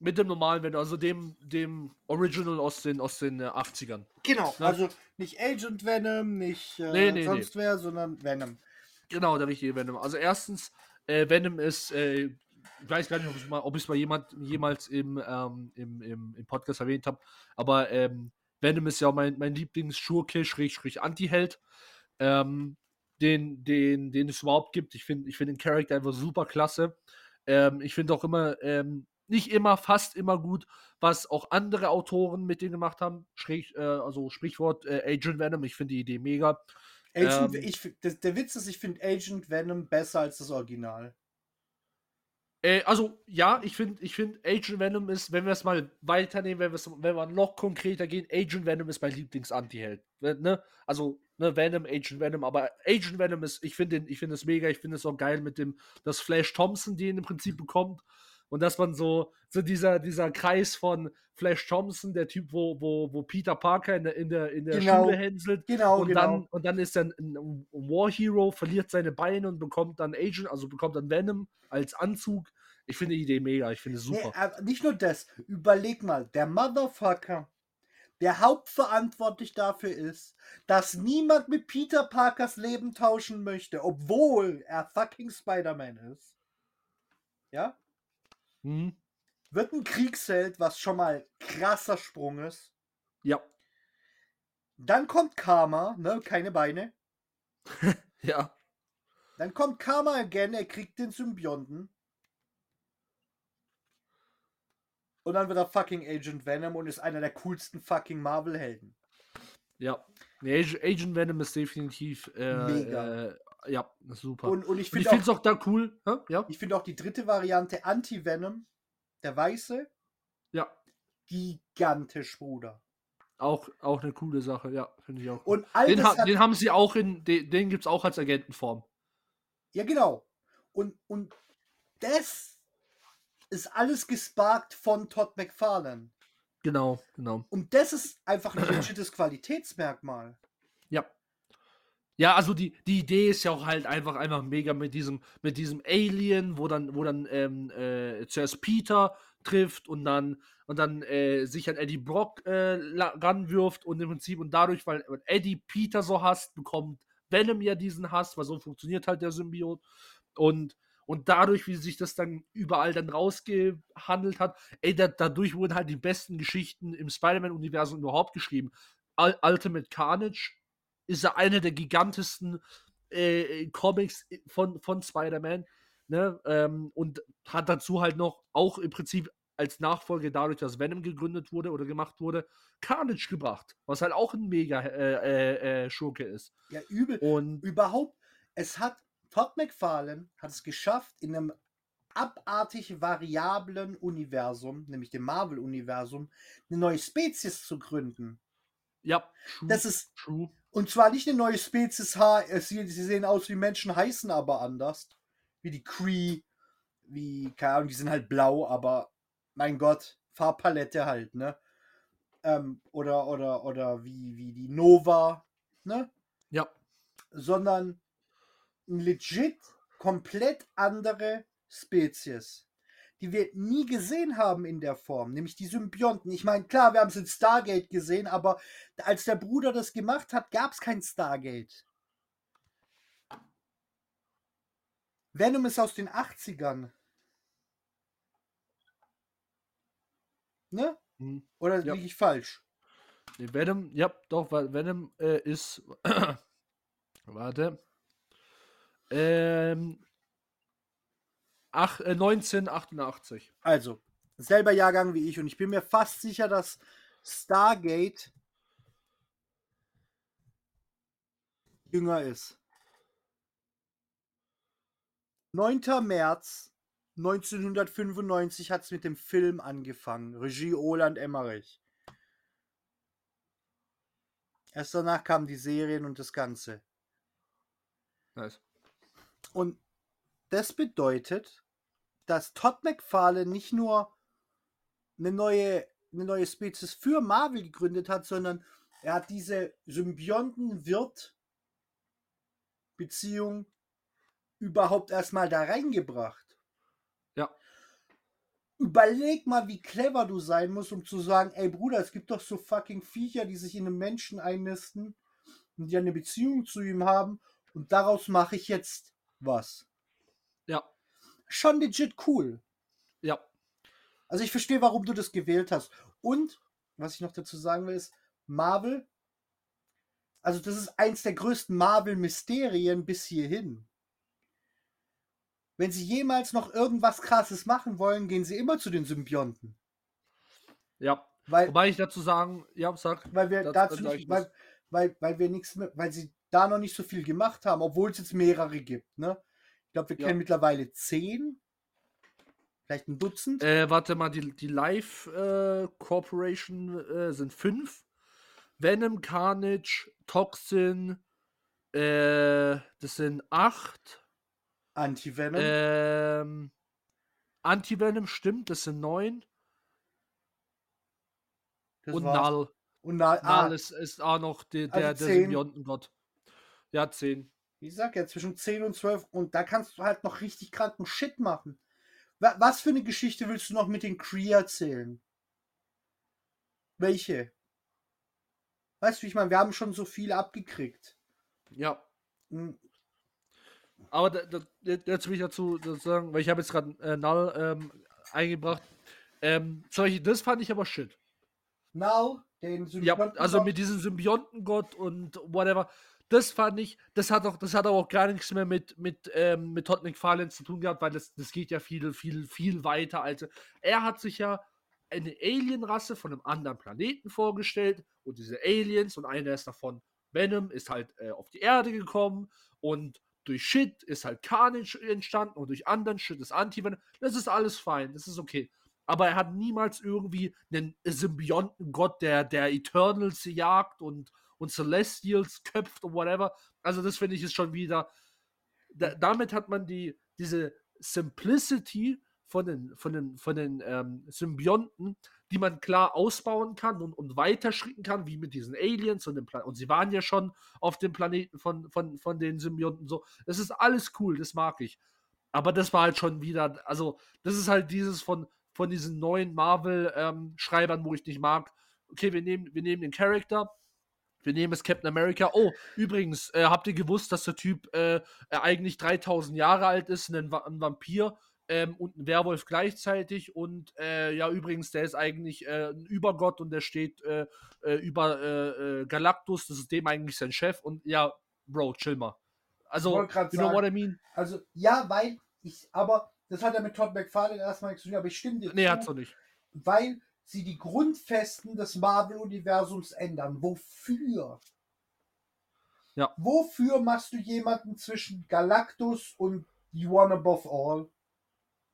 Mit dem normalen Venom, also dem, dem Original aus den, aus den äh, 80ern. Genau, Ja. also nicht Agent Venom, nicht äh, Nee, nee, sonst wer, sondern Venom. Genau, der richtige Venom. Also erstens, äh, Venom ist, äh, weiß gar nicht, ob ich mal, ob ich es mal jemand, jemals im, ähm, im, im, im Podcast erwähnt habe, aber ähm, Venom ist ja mein, mein Lieblingsschurke, Schrägstrich Anti-Held, ähm, den, den, den es überhaupt gibt. Ich finde ich find den Charakter einfach super klasse. Ähm, ich finde auch immer, ähm, nicht immer, fast immer gut, was auch andere Autoren mit denen gemacht haben. Schräg, äh, also Sprichwort äh, Agent Venom, ich finde die Idee mega. Agent, Ähm. ich, das, der Witz ist, ich finde Agent Venom besser als das Original. Äh, also, ja, ich finde, ich find Agent Venom ist, wenn wir es mal weiternehmen, wenn, wenn wir noch konkreter gehen, Agent Venom ist mein Lieblings-Anti-Held. Ne? Also, ne, Venom, Agent Venom, aber Agent Venom ist, ich finde ich finde es mega, ich finde es auch geil mit dem, dass Flash Thompson den im Prinzip bekommt. Und dass man so, so dieser, dieser Kreis von Flash Thompson, der Typ, wo, wo, wo Peter Parker in der, in der, in der Genau. Schule hänselt, Genau, und, genau. dann, und dann ist er ein, War Hero, verliert seine Beine und bekommt dann Agent, also bekommt dann Venom als Anzug. Ich finde die Idee mega, ich finde es Nee, super. aber nicht nur das. Überleg mal, der Motherfucker, der hauptverantwortlich dafür ist, dass niemand mit Peter Parkers Leben tauschen möchte, obwohl er fucking Spider-Man ist. Ja? Hm? Wird ein Kriegsheld, was schon mal krasser Sprung ist. Ja, Dann kommt Karma, ne? Keine Beine. ja, Dann kommt Karma again, er kriegt den Symbionten. Und dann wird er fucking Agent Venom und ist einer der coolsten fucking Marvel-Helden. ja. Nee, Ag- Agent Venom ist definitiv äh, Mega. Äh, ja, super. Und, und ich Und ich finde finde es auch, auch da cool. Ja, ich find auch die dritte Variante Anti-Venom, der Weiße, ja. gigantisch, Bruder. Auch, auch eine coole Sache, ja, finde ich auch. Und all den, ha den haben sie auch in, den, den gibt es auch als Agentenform. Ja, genau. Und, und das ist alles gesparkt von Todd McFarlane. Genau, genau. Und das ist einfach ein legites Qualitätsmerkmal. Ja. Ja, also die, die Idee ist ja auch halt einfach einfach mega mit diesem mit diesem Alien, wo dann wo dann ähm, äh, zuerst Peter trifft und dann und dann äh, sich an Eddie Brock äh, ranwirft und im Prinzip und dadurch, weil Eddie Peter so hasst, bekommt Venom ja diesen Hass, weil so funktioniert halt der Symbiot und und dadurch, wie sich das dann überall dann rausgehandelt hat, ey, da, dadurch wurden halt die besten Geschichten im Spider-Man-Universum überhaupt geschrieben. Ul Ultimate Carnage ist ja einer der gigantesten äh, Comics von, von Spider-Man. Ne? Ähm, und hat dazu halt noch auch im Prinzip als Nachfolge dadurch, dass Venom gegründet wurde oder gemacht wurde, Carnage gebracht. Was halt auch ein mega äh, äh, äh, Schurke ist. Ja, übel. Und Überhaupt, es hat, Todd McFarlane hat es geschafft, in einem abartig variablen Universum, nämlich dem Marvel-Universum, eine neue Spezies zu gründen. ja, true, Das ist, true. Und zwar nicht eine neue Spezies, ha, äh, sie, sie sehen aus wie Menschen, heißen aber anders. Wie die Cree, wie, keine Ahnung, die sind halt blau, aber mein Gott, Farbpalette halt, ne? Ähm, oder, oder, oder wie, wie die Nova, ne? Ja, sondern ein legit komplett andere Spezies, die wir nie gesehen haben in der Form, nämlich die Symbionten. Ich meine, klar, wir haben es in Stargate gesehen, aber als der Bruder das gemacht hat, gab es kein Stargate. Venom ist aus den 80ern. Ne? Hm. Oder Ja. liege ich falsch? Nee, Venom, ja, doch, weil Venom äh, ist. warte. Ähm. Ach, äh, 1988. Also, selber Jahrgang wie ich und ich bin mir fast sicher, dass Stargate jünger ist. 9. März 1995 hat es mit dem Film angefangen. Regie Roland Emmerich. Erst danach kamen die Serien und das Ganze. Nice. Und das bedeutet, dass Todd McFarlane nicht nur eine neue, eine neue Spezies für Marvel gegründet hat, sondern er hat diese Symbionten-Wirt-Beziehung überhaupt erstmal da reingebracht. Ja. Überleg mal, wie clever du sein musst, um zu sagen, ey Bruder, es gibt doch so fucking Viecher, die sich in einem Menschen einnisten und die eine Beziehung zu ihm haben und daraus mache ich jetzt was. Ja, Schon legit cool. ja. Also ich verstehe, warum du das gewählt hast. Und, was ich noch dazu sagen will, ist, Marvel, also das ist eins der größten Marvel-Mysterien bis hierhin. Wenn sie jemals noch irgendwas krasses machen wollen, gehen sie immer zu den Symbionten. Ja. Weil, Wobei ich dazu sagen, ja, sag. weil wir dazu nicht, weil, weil, weil wir nichts mehr, weil sie da noch nicht so viel gemacht haben, obwohl es jetzt mehrere gibt, ne? Ich glaube, wir Ja. kennen mittlerweile zehn, vielleicht ein Dutzend. Äh, warte mal, die, die Live äh, Corporation äh, sind fünf. Venom, Carnage, Toxin, äh, das sind acht. Anti-Venom. Ähm, Anti-Venom, stimmt, das sind neun. das und war's. Null. Und na, ah, Null ist, ist auch noch die, Also der, der zehn. Symbiontengott. Ja, zehn. Ich sag ja, zwischen 10 und 12 und da kannst du halt noch richtig kranken Shit machen. Wa- Was für eine Geschichte willst du noch mit den Kree erzählen? Welche? Weißt du, ich meine, wir haben schon so viele abgekriegt. Ja. Hm, Aber da, da, jetzt will ich dazu sagen, weil ich habe jetzt gerade äh, Null ähm, eingebracht. Ähm, solche, das fand ich aber shit. Now, den Ja, Symbionten- also mit diesem Symbiontengott und whatever. Das fand ich, das hat auch, das hat auch gar nichts mehr mit, mit, ähm, mit Todd McFarlane zu tun gehabt, weil das, das geht ja viel, viel, viel weiter. Also er hat sich ja eine Alienrasse von einem anderen Planeten vorgestellt und diese Aliens und einer ist davon, Venom, ist halt äh, auf die Erde gekommen und durch Shit ist halt Carnage entstanden und durch anderen Shit ist Anti-Venom. Das ist alles fein, das ist okay. Aber er hat niemals irgendwie einen Symbiontengott, der, der Eternals jagt und, und Celestials köpft und whatever. Also das finde ich ist schon wieder. Da, damit hat man die, diese Simplicity von den, von den, von den ähm, Symbionten, die man klar ausbauen kann und, und weiterschritten kann, wie mit diesen Aliens und dem Plan Und sie waren ja schon auf dem Planeten von, von, von den Symbionten so. Das ist alles cool, das mag ich. Aber das war halt schon wieder, also, das ist halt dieses von, von diesen neuen Marvel-Schreibern, wo ich nicht mag. Okay, wir nehmen, wir nehmen den Charakter, wir nehmen es Captain America. Oh, übrigens, äh, habt ihr gewusst, dass der Typ äh, äh, eigentlich 3000 Jahre alt ist, ein, Va- ein Vampir ähm, und ein Werwolf gleichzeitig und äh, ja, übrigens, der ist eigentlich äh, ein Übergott und der steht äh, über Galactus, das ist dem eigentlich sein Chef und ja, Bro, chill mal. Also, you know sagen. what I mean? Also, ja, weil ich, aber das hat ja mit Todd McFarlane erstmal nichts zu tun, aber ich stimme dir Nee, zu, hat's doch nicht. weil sie die Grundfesten des Marvel-Universums ändern. Wofür? Ja. Wofür machst du jemanden zwischen Galactus und The One Above All?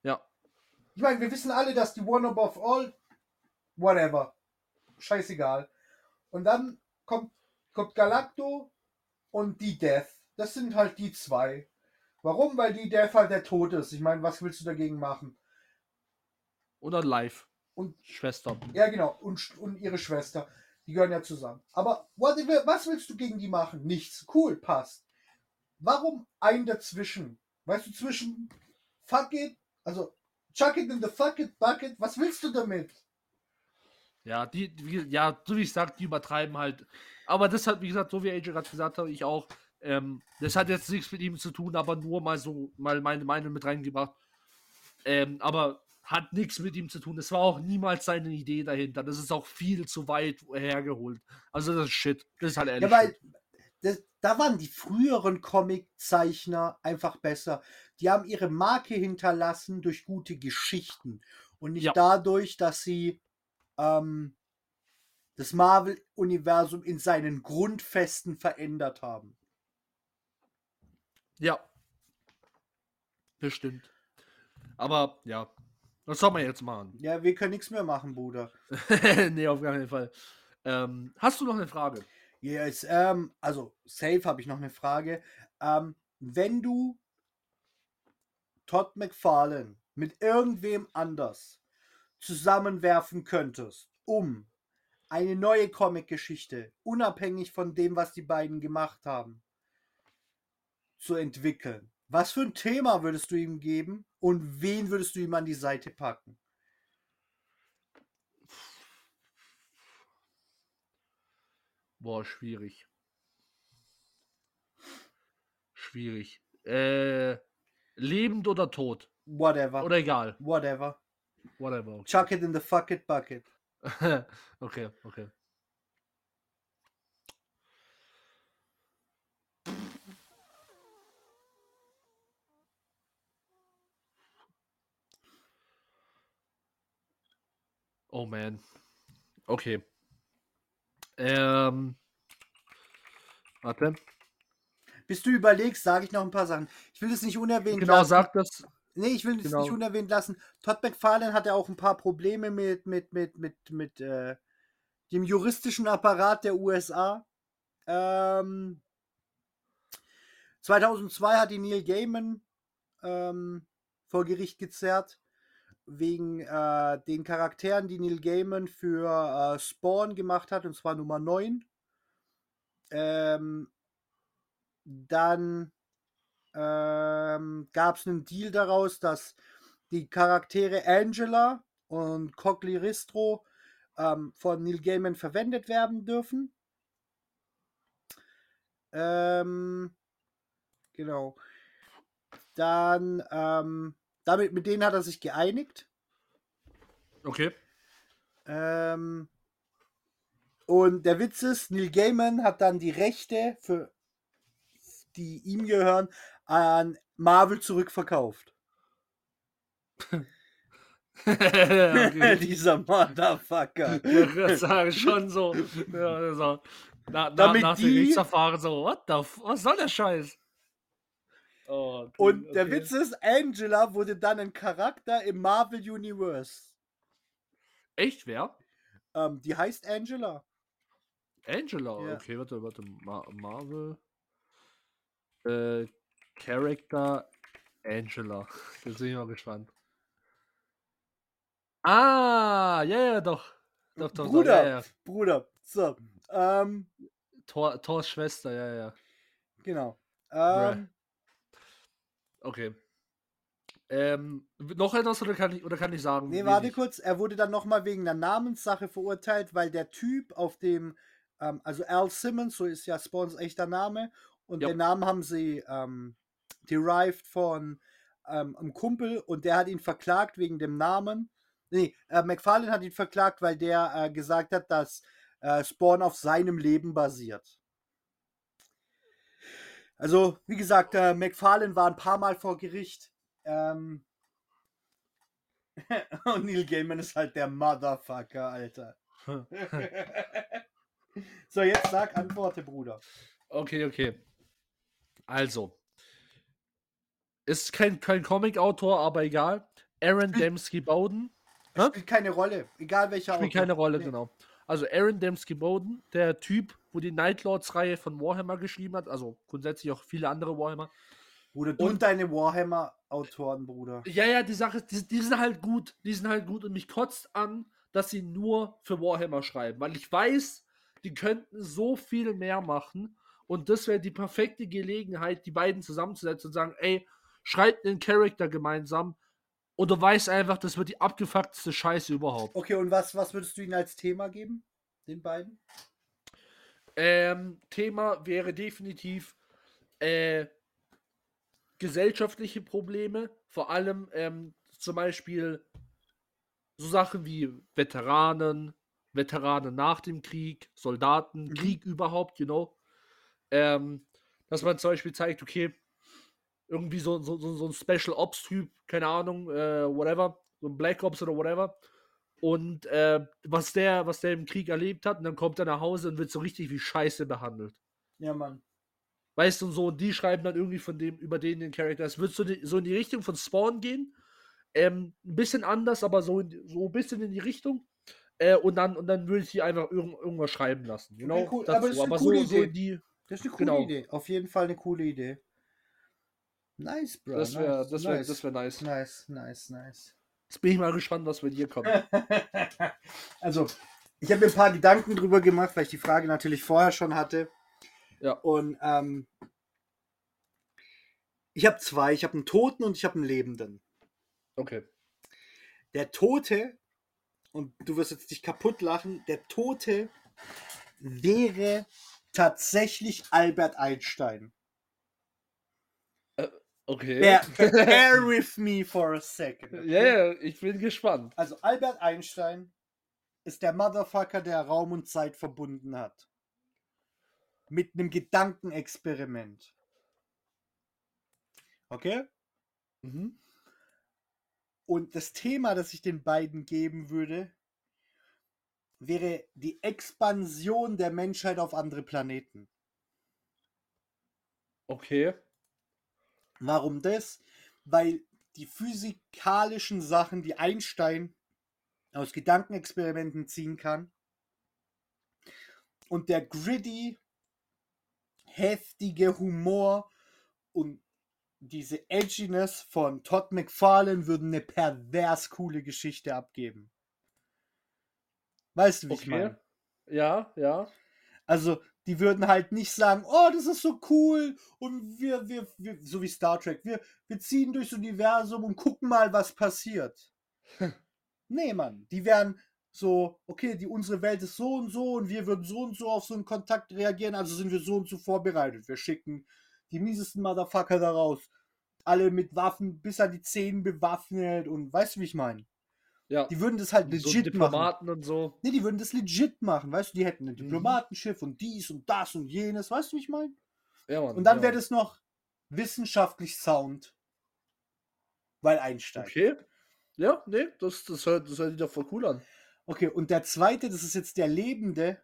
Ja. Ich meine, wir wissen alle, dass die One Above All, whatever, scheißegal. Und dann kommt, kommt Galacto und die Death. Das sind halt die zwei. Warum? Weil die Death halt der Tod ist. Ich meine, was willst du dagegen machen? Oder live. Und Schwester. Ja, genau. Und, und ihre Schwester. Die gehören ja zusammen. Aber what, was willst du gegen die machen? Nichts. Cool, passt. Warum ein dazwischen? Weißt du, zwischen fuck it, also chuck it in the fuck it bucket, was willst du damit? Ja, die, wie, ja, so wie ich sag, die übertreiben halt. Aber das hat, wie gesagt, so wie AJ gerade gesagt hat, ich auch. Ähm, das hat jetzt nichts mit ihm zu tun, aber nur mal so mal meine Meinung mit reingebracht. Ähm, aber hat nichts mit ihm zu tun. Das war auch niemals seine Idee dahinter. Das ist auch viel zu weit hergeholt. Also das ist Shit. Das ist halt ehrlich. Ja, weil das, da waren die früheren Comiczeichner einfach besser. Die haben ihre Marke hinterlassen durch gute Geschichten und nicht Ja. dadurch, dass sie ähm, das Marvel-Universum in seinen Grundfesten verändert haben. Ja. Bestimmt. Aber ja. Was soll man jetzt machen? Ja, wir können nichts mehr machen, Bruder. nee, auf gar keinen Fall. Ähm, hast du noch eine Frage? Yes, ähm, also safe habe ich noch eine Frage. Ähm, wenn du Todd McFarlane mit irgendwem anders zusammenwerfen könntest, um eine neue Comic-Geschichte, unabhängig von dem, was die beiden gemacht haben, zu entwickeln, was für ein Thema würdest du ihm geben und wen würdest du ihm an die Seite packen? Boah, schwierig. Schwierig. Äh, lebend oder tot? Whatever. Oder egal. Whatever. Whatever. Okay. Chuck it in the fuck it bucket. okay, okay. Oh man. Okay. Ähm. Warte. Bis du überlegst, sage ich noch ein paar Sachen. Ich will das nicht unerwähnt Genau, lassen. sag das. Nee, ich will das Genau. nicht unerwähnt lassen. Todd McFarlane hatte auch ein paar Probleme mit, mit, mit, mit, mit äh, dem juristischen Apparat der USA. Ähm, 2002 hat die Neil Gaiman ähm, vor Gericht gezerrt, wegen äh, den Charakteren, die Neil Gaiman für äh, Spawn gemacht hat, und zwar Nummer 9. Ähm, dann ähm, gab es einen Deal daraus, dass die Charaktere Angela und Cogley Ristro ähm, von Neil Gaiman verwendet werden dürfen. Ähm, genau. Dann, ähm, damit, mit denen hat er sich geeinigt. Okay. Ähm, und der Witz ist, Neil Gaiman hat dann die Rechte, für, die ihm gehören, an Marvel zurückverkauft. Dieser Motherfucker. Ich wollte gerade sagen, schon so. Ja, so. Na, na, Damit nach die- Gerichtsverfahren so, what the f was soll der Scheiß? Oh, cool, Und der okay. Witz ist, Angela wurde dann ein Charakter im Marvel Universe. Echt, wer? Ähm, die heißt Angela. Angela, Ja. okay, warte, warte. Ma Marvel. Äh, Character Angela. Jetzt bin ich mal gespannt. Ah, ja, ja, doch. Doch, doch, Bruder. Doch, ja, ja. Bruder. So. Ähm, Thor, Thors Schwester, ja, ja. genau. Ähm, Okay. Ähm, noch etwas oder kann ich, oder kann ich sagen? Nee, warte kurz. Er wurde dann nochmal wegen einer Namenssache verurteilt, weil der Typ auf dem, ähm, also Al Simmons, so ist ja Spawns echter Name, und Ja. den Namen haben sie ähm, derived von ähm, einem Kumpel und der hat ihn verklagt wegen dem Namen. Nee, äh, McFarlane hat ihn verklagt, weil der äh, gesagt hat, dass äh, Spawn auf seinem Leben basiert. Also, wie gesagt, äh, McFarlane war ein paar Mal vor Gericht. Ähm, und Neil Gaiman ist halt der Motherfucker, Alter. so, jetzt sag Antworte, Bruder. Okay, okay. Also. Ist kein, kein Comic-Autor, aber egal. Aaron Dembski Bowden. Spielt keine Rolle, egal welcher Spielt Autor. keine Rolle, Nee. genau. Also Aaron Dembski Bowden, der Typ, wo die Nightlords-Reihe von Warhammer geschrieben hat, also grundsätzlich auch viele andere Warhammer. Bruder, du Und- und deine Warhammer-Autoren, Bruder. Ja, ja, die Sache ist, die, die sind halt gut. Die sind halt gut und mich kotzt an, dass sie nur für Warhammer schreiben, weil ich weiß, die könnten so viel mehr machen und das wäre die perfekte Gelegenheit, die beiden zusammenzusetzen und sagen, ey, schreibt einen Charakter gemeinsam und du weißt einfach, das wird die abgefuckteste Scheiße überhaupt. Okay, und was, was würdest du ihnen als Thema geben? Den beiden? Ähm, Thema wäre definitiv äh, gesellschaftliche Probleme, vor allem ähm, zum Beispiel so Sachen wie Veteranen, Veteranen nach dem Krieg, Soldaten, Mhm. Krieg überhaupt, you know. Ähm, dass man zum Beispiel zeigt, okay, irgendwie so, so, so, ein Special Ops-Typ, keine Ahnung, äh, whatever, so ein Black Ops oder whatever. Und äh, was der, was der im Krieg erlebt hat, und dann kommt er nach Hause und wird so richtig wie Scheiße behandelt. Ja, Mann. Weißt du, und so, und die schreiben dann irgendwie von dem, über den den Charakter. Es wird so, die, so in die Richtung von Spawn gehen. Ähm, ein bisschen anders, aber so, in, so ein bisschen in die Richtung. Äh, und dann, und dann würde ich die einfach irgend, irgendwas schreiben lassen. Know? Okay, cool. Dazu. Aber das ist eine aber coole so, so Idee. in die. Das ist eine coole Genau. Idee. Auf jeden Fall eine coole Idee. Nice, Bro. Das wäre nice, das wär, nice. das wär nice. nice, nice, nice. Jetzt bin ich mal gespannt, was bei dir kommt. also, ich habe mir ein paar Gedanken drüber gemacht, weil ich die Frage natürlich vorher schon hatte. Ja. Und ähm, ich habe zwei. Ich habe einen Toten und ich habe einen Lebenden. Okay. Der Tote, und du wirst jetzt dich kaputt lachen, der Tote wäre tatsächlich Albert Einstein. Okay. Bear, bear with me for a second. okay? Ja, ja, ich bin gespannt. Also Albert Einstein ist der Motherfucker, der Raum und Zeit verbunden hat. Mit einem Gedankenexperiment. Okay? Mhm. Und das Thema, das ich den beiden geben würde, wäre die Expansion der Menschheit auf andere Planeten. Okay. Warum das? Weil die physikalischen Sachen, die Einstein aus Gedankenexperimenten ziehen kann, und der gritty, heftige Humor und diese Edginess von Todd McFarlane würden eine pervers coole Geschichte abgeben. Weißt du, wie ich Okay. meine? Ja, ja. Also, die würden halt nicht sagen, oh, das ist so cool und wir, wir, wir so wie Star Trek, wir, wir ziehen durchs Universum und gucken mal, was passiert. nee, Mann, die wären so, okay, die, unsere Welt ist so und so und wir würden so und so auf so einen Kontakt reagieren, also sind wir so und so vorbereitet. Wir schicken die miesesten Motherfucker da raus. Alle mit Waffen bis an die Zähne bewaffnet und weißt du, wie ich meine? Ja. Die würden das halt so legit machen. Diplomaten und so. Nee, die würden das legit machen, weißt du, die hätten ein Mhm. Diplomatenschiff und dies und das und jenes, weißt du, wie ich meine? Ja, Mann. Und dann ja. wäre das noch wissenschaftlich sound. Weil Einstein. Okay. Okay. Ja, nee, das, das, hört, das hört sich doch voll cool an. und der zweite, das ist jetzt der Lebende.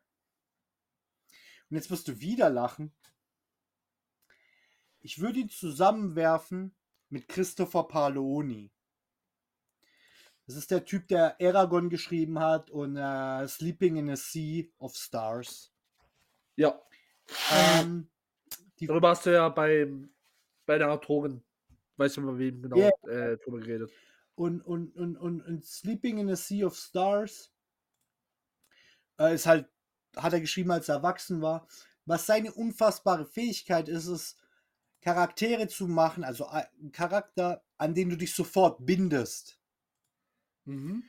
Und jetzt wirst du wieder lachen. Ich würde ihn zusammenwerfen mit Christopher Paoloni. Das ist der Typ, der Aragon geschrieben hat und äh, Sleeping in a Sea of Stars. Ja. Ähm, die Darüber hast du ja bei, bei der Autorin, weißt du mal wem genau, Ja. äh, drüber geredet. und, und, und, und, und Sleeping in a Sea of Stars äh, ist halt, hat er geschrieben, als er erwachsen war. Was seine unfassbare Fähigkeit ist, ist, Charaktere zu machen, also äh, einen Charakter, an den du dich sofort bindest. Mhm.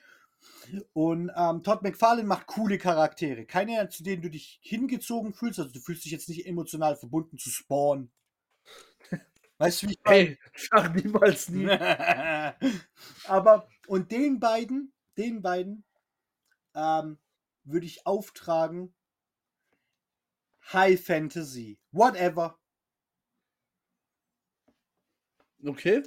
Und ähm, Todd McFarlane macht coole Charaktere. Keine, zu denen du dich hingezogen fühlst. Also du fühlst dich jetzt nicht emotional verbunden zu Spawn. Weißt du, wie ich? Hey, sag niemals nie. Aber, und den beiden, den beiden, ähm, würde ich auftragen, High Fantasy, whatever, Okay.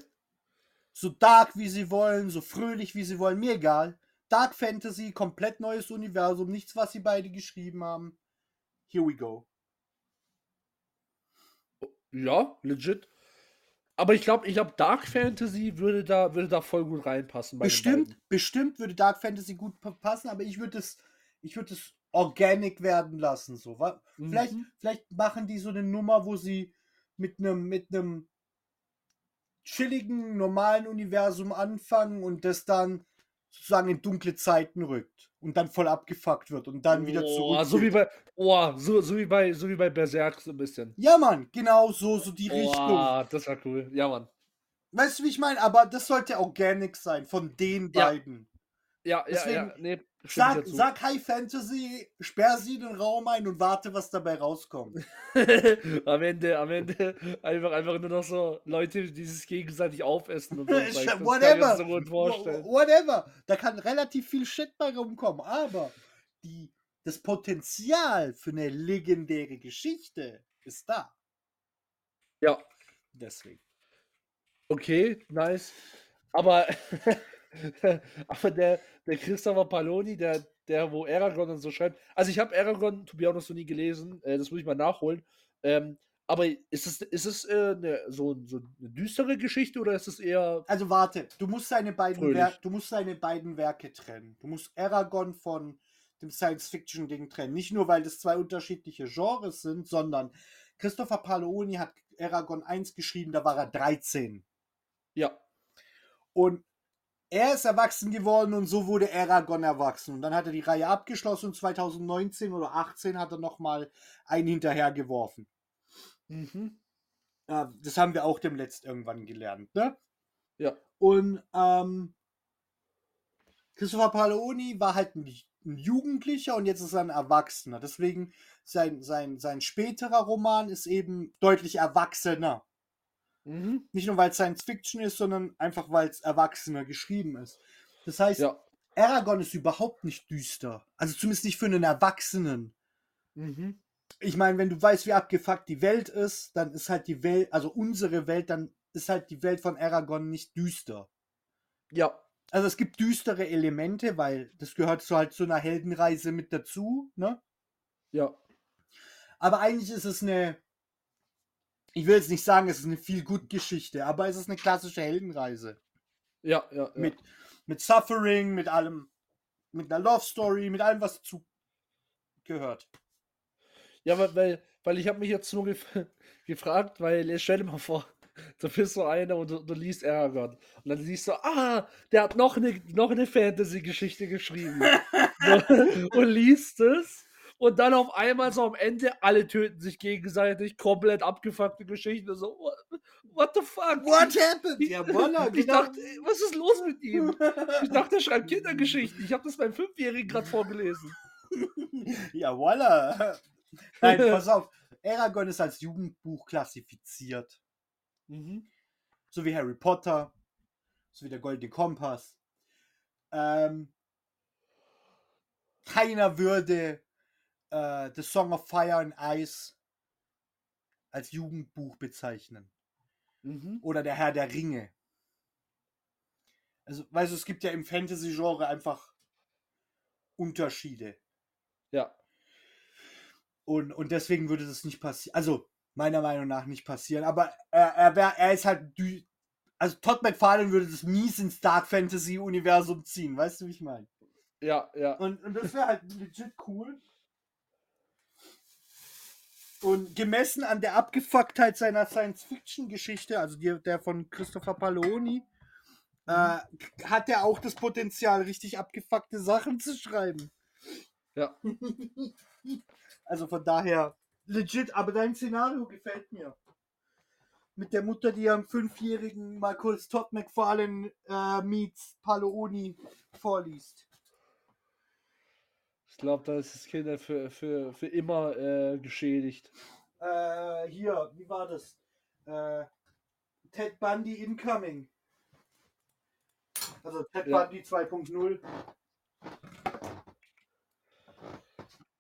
So dark wie sie wollen, so fröhlich wie sie wollen, mir egal. Dark Fantasy, komplett neues Universum, nichts, was sie beide geschrieben haben. Here we go. Ja, legit. Aber ich glaube, ich glaube, Dark Fantasy würde da, würde da voll gut reinpassen. Bestimmt, bestimmt würde Dark Fantasy gut pa- passen, aber ich würde es, ich würde es organic werden lassen, so. wa- Vielleicht, Mhm. vielleicht machen die so eine Nummer, wo sie mit einem mit einem chilligen normalen Universum anfangen und das dann sozusagen in dunkle Zeiten rückt und dann voll abgefuckt wird und dann wieder oh, zurück. so wie bei, oh, so, so wie bei, so wie bei Berserk so ein bisschen. ja, Mann, genau so, so die Richtung. Oh, das war cool. Ja, Mann. Weißt du, wie ich meine? Aber das sollte organic sein von den Ja. beiden. Ja, ja, Deswegen- ja. Nee, Sag, sag High Fantasy, sperr sie in den Raum ein und warte, was dabei rauskommt. am Ende, am Ende einfach, einfach nur noch so Leute, die sich gegenseitig aufessen und so. mir Whatever. so Whatever. Da kann relativ viel Shit bei rumkommen, aber die, das Potenzial für eine legendäre Geschichte ist da. Ja, Deswegen. okay, nice. Aber, aber der, der Christopher Paloni, der, der, wo Aragorn und so schreibt, also ich habe Aragorn, to be honest, noch nie gelesen, äh, das muss ich mal nachholen. Ähm, aber ist es, ist es äh, ne, so, so eine düstere Geschichte oder ist es eher. Also warte, du musst seine beiden, Fröhlich. Wer du musst seine beiden Werke trennen. Du musst Aragon von dem Science-Fiction-Ding trennen. Nicht nur, weil das zwei unterschiedliche Genres sind, sondern Christopher Paoloni hat Aragon 1 geschrieben, da war er 13. Ja, Und er ist erwachsen geworden und so wurde Aragon erwachsen. Und dann hat er die Reihe abgeschlossen und 2019 oder 18 hat er nochmal einen hinterhergeworfen. mhm. Äh, das haben wir auch dem Letzt irgendwann gelernt, ne? ja, Und ähm, Christopher Paoloni war halt ein, ein Jugendlicher und jetzt ist er ein Erwachsener. Deswegen sein, sein, sein späterer Roman ist eben deutlich erwachsener. Mhm. Nicht nur weil es Science Fiction ist, sondern einfach weil es erwachsener geschrieben ist. Das heißt, ja. Aragon ist überhaupt nicht düster. Also zumindest nicht für einen Erwachsenen. Mhm. Ich meine, wenn du weißt, wie abgefuckt die Welt ist, dann ist halt die Welt, also unsere Welt, dann ist halt die Welt von Aragon nicht düster. Ja, Also es gibt düstere Elemente, weil das gehört so halt zu einer Heldenreise mit dazu, ne? ja. Aber eigentlich ist es eine, ich will jetzt nicht sagen, es ist eine viel gut Geschichte, aber es ist eine klassische Heldenreise. Ja, ja, ja. Mit, mit Suffering, mit allem, mit einer Love Story, mit allem, was dazu gehört. Ja, weil, weil, weil ich habe mich jetzt nur gef gefragt, weil stell dir mal vor, du bist so einer und du, du liest Aragorn. Und dann siehst du, ah, der hat noch eine, noch eine Fantasy-Geschichte geschrieben. und liest es. Und dann auf einmal so am Ende, alle töten sich gegenseitig, komplett abgefuckte Geschichte. So, what, what the fuck? happened? Ja, voila, Ich dachte, was ist los mit ihm? Ich dachte, er schreibt Kindergeschichten. Ich habe das beim Fünfjährigen gerade vorgelesen. ja, voila. Nein, pass auf. Aragon ist als Jugendbuch klassifiziert. Mhm. So wie Harry Potter, so wie der Goldene Kompass. Ähm, keiner würde äh, The Song of Fire and Ice als Jugendbuch bezeichnen. Mhm. Oder Der Herr der Ringe. Also, weißt du, es gibt ja im Fantasy-Genre einfach Unterschiede. Ja. Und, und deswegen würde das nicht passieren. Also, meiner Meinung nach nicht passieren. Aber er, er, wär, er ist halt. Also, Todd McFarlane würde das mies ins Dark Fantasy-Universum ziehen. Weißt du, wie ich meine? Ja, ja. Und, und das wäre halt legit cool. Und gemessen an der Abgefucktheit seiner Science-Fiction-Geschichte, also die, der von Christopher Paoloni, äh, hat er auch das Potenzial, richtig abgefuckte Sachen zu schreiben. Ja. Also von daher legit, aber dein Szenario gefällt mir. Mit der Mutter, die am Fünfjährigen mal kurz Todd McFarlane äh, meets Paoloni vorliest. Ich glaube, da ist das Kind für, für, für immer äh, geschädigt. Äh, hier, wie war das? Äh, Ted Bundy Incoming. Also Ted Ja. Bundy 2.0.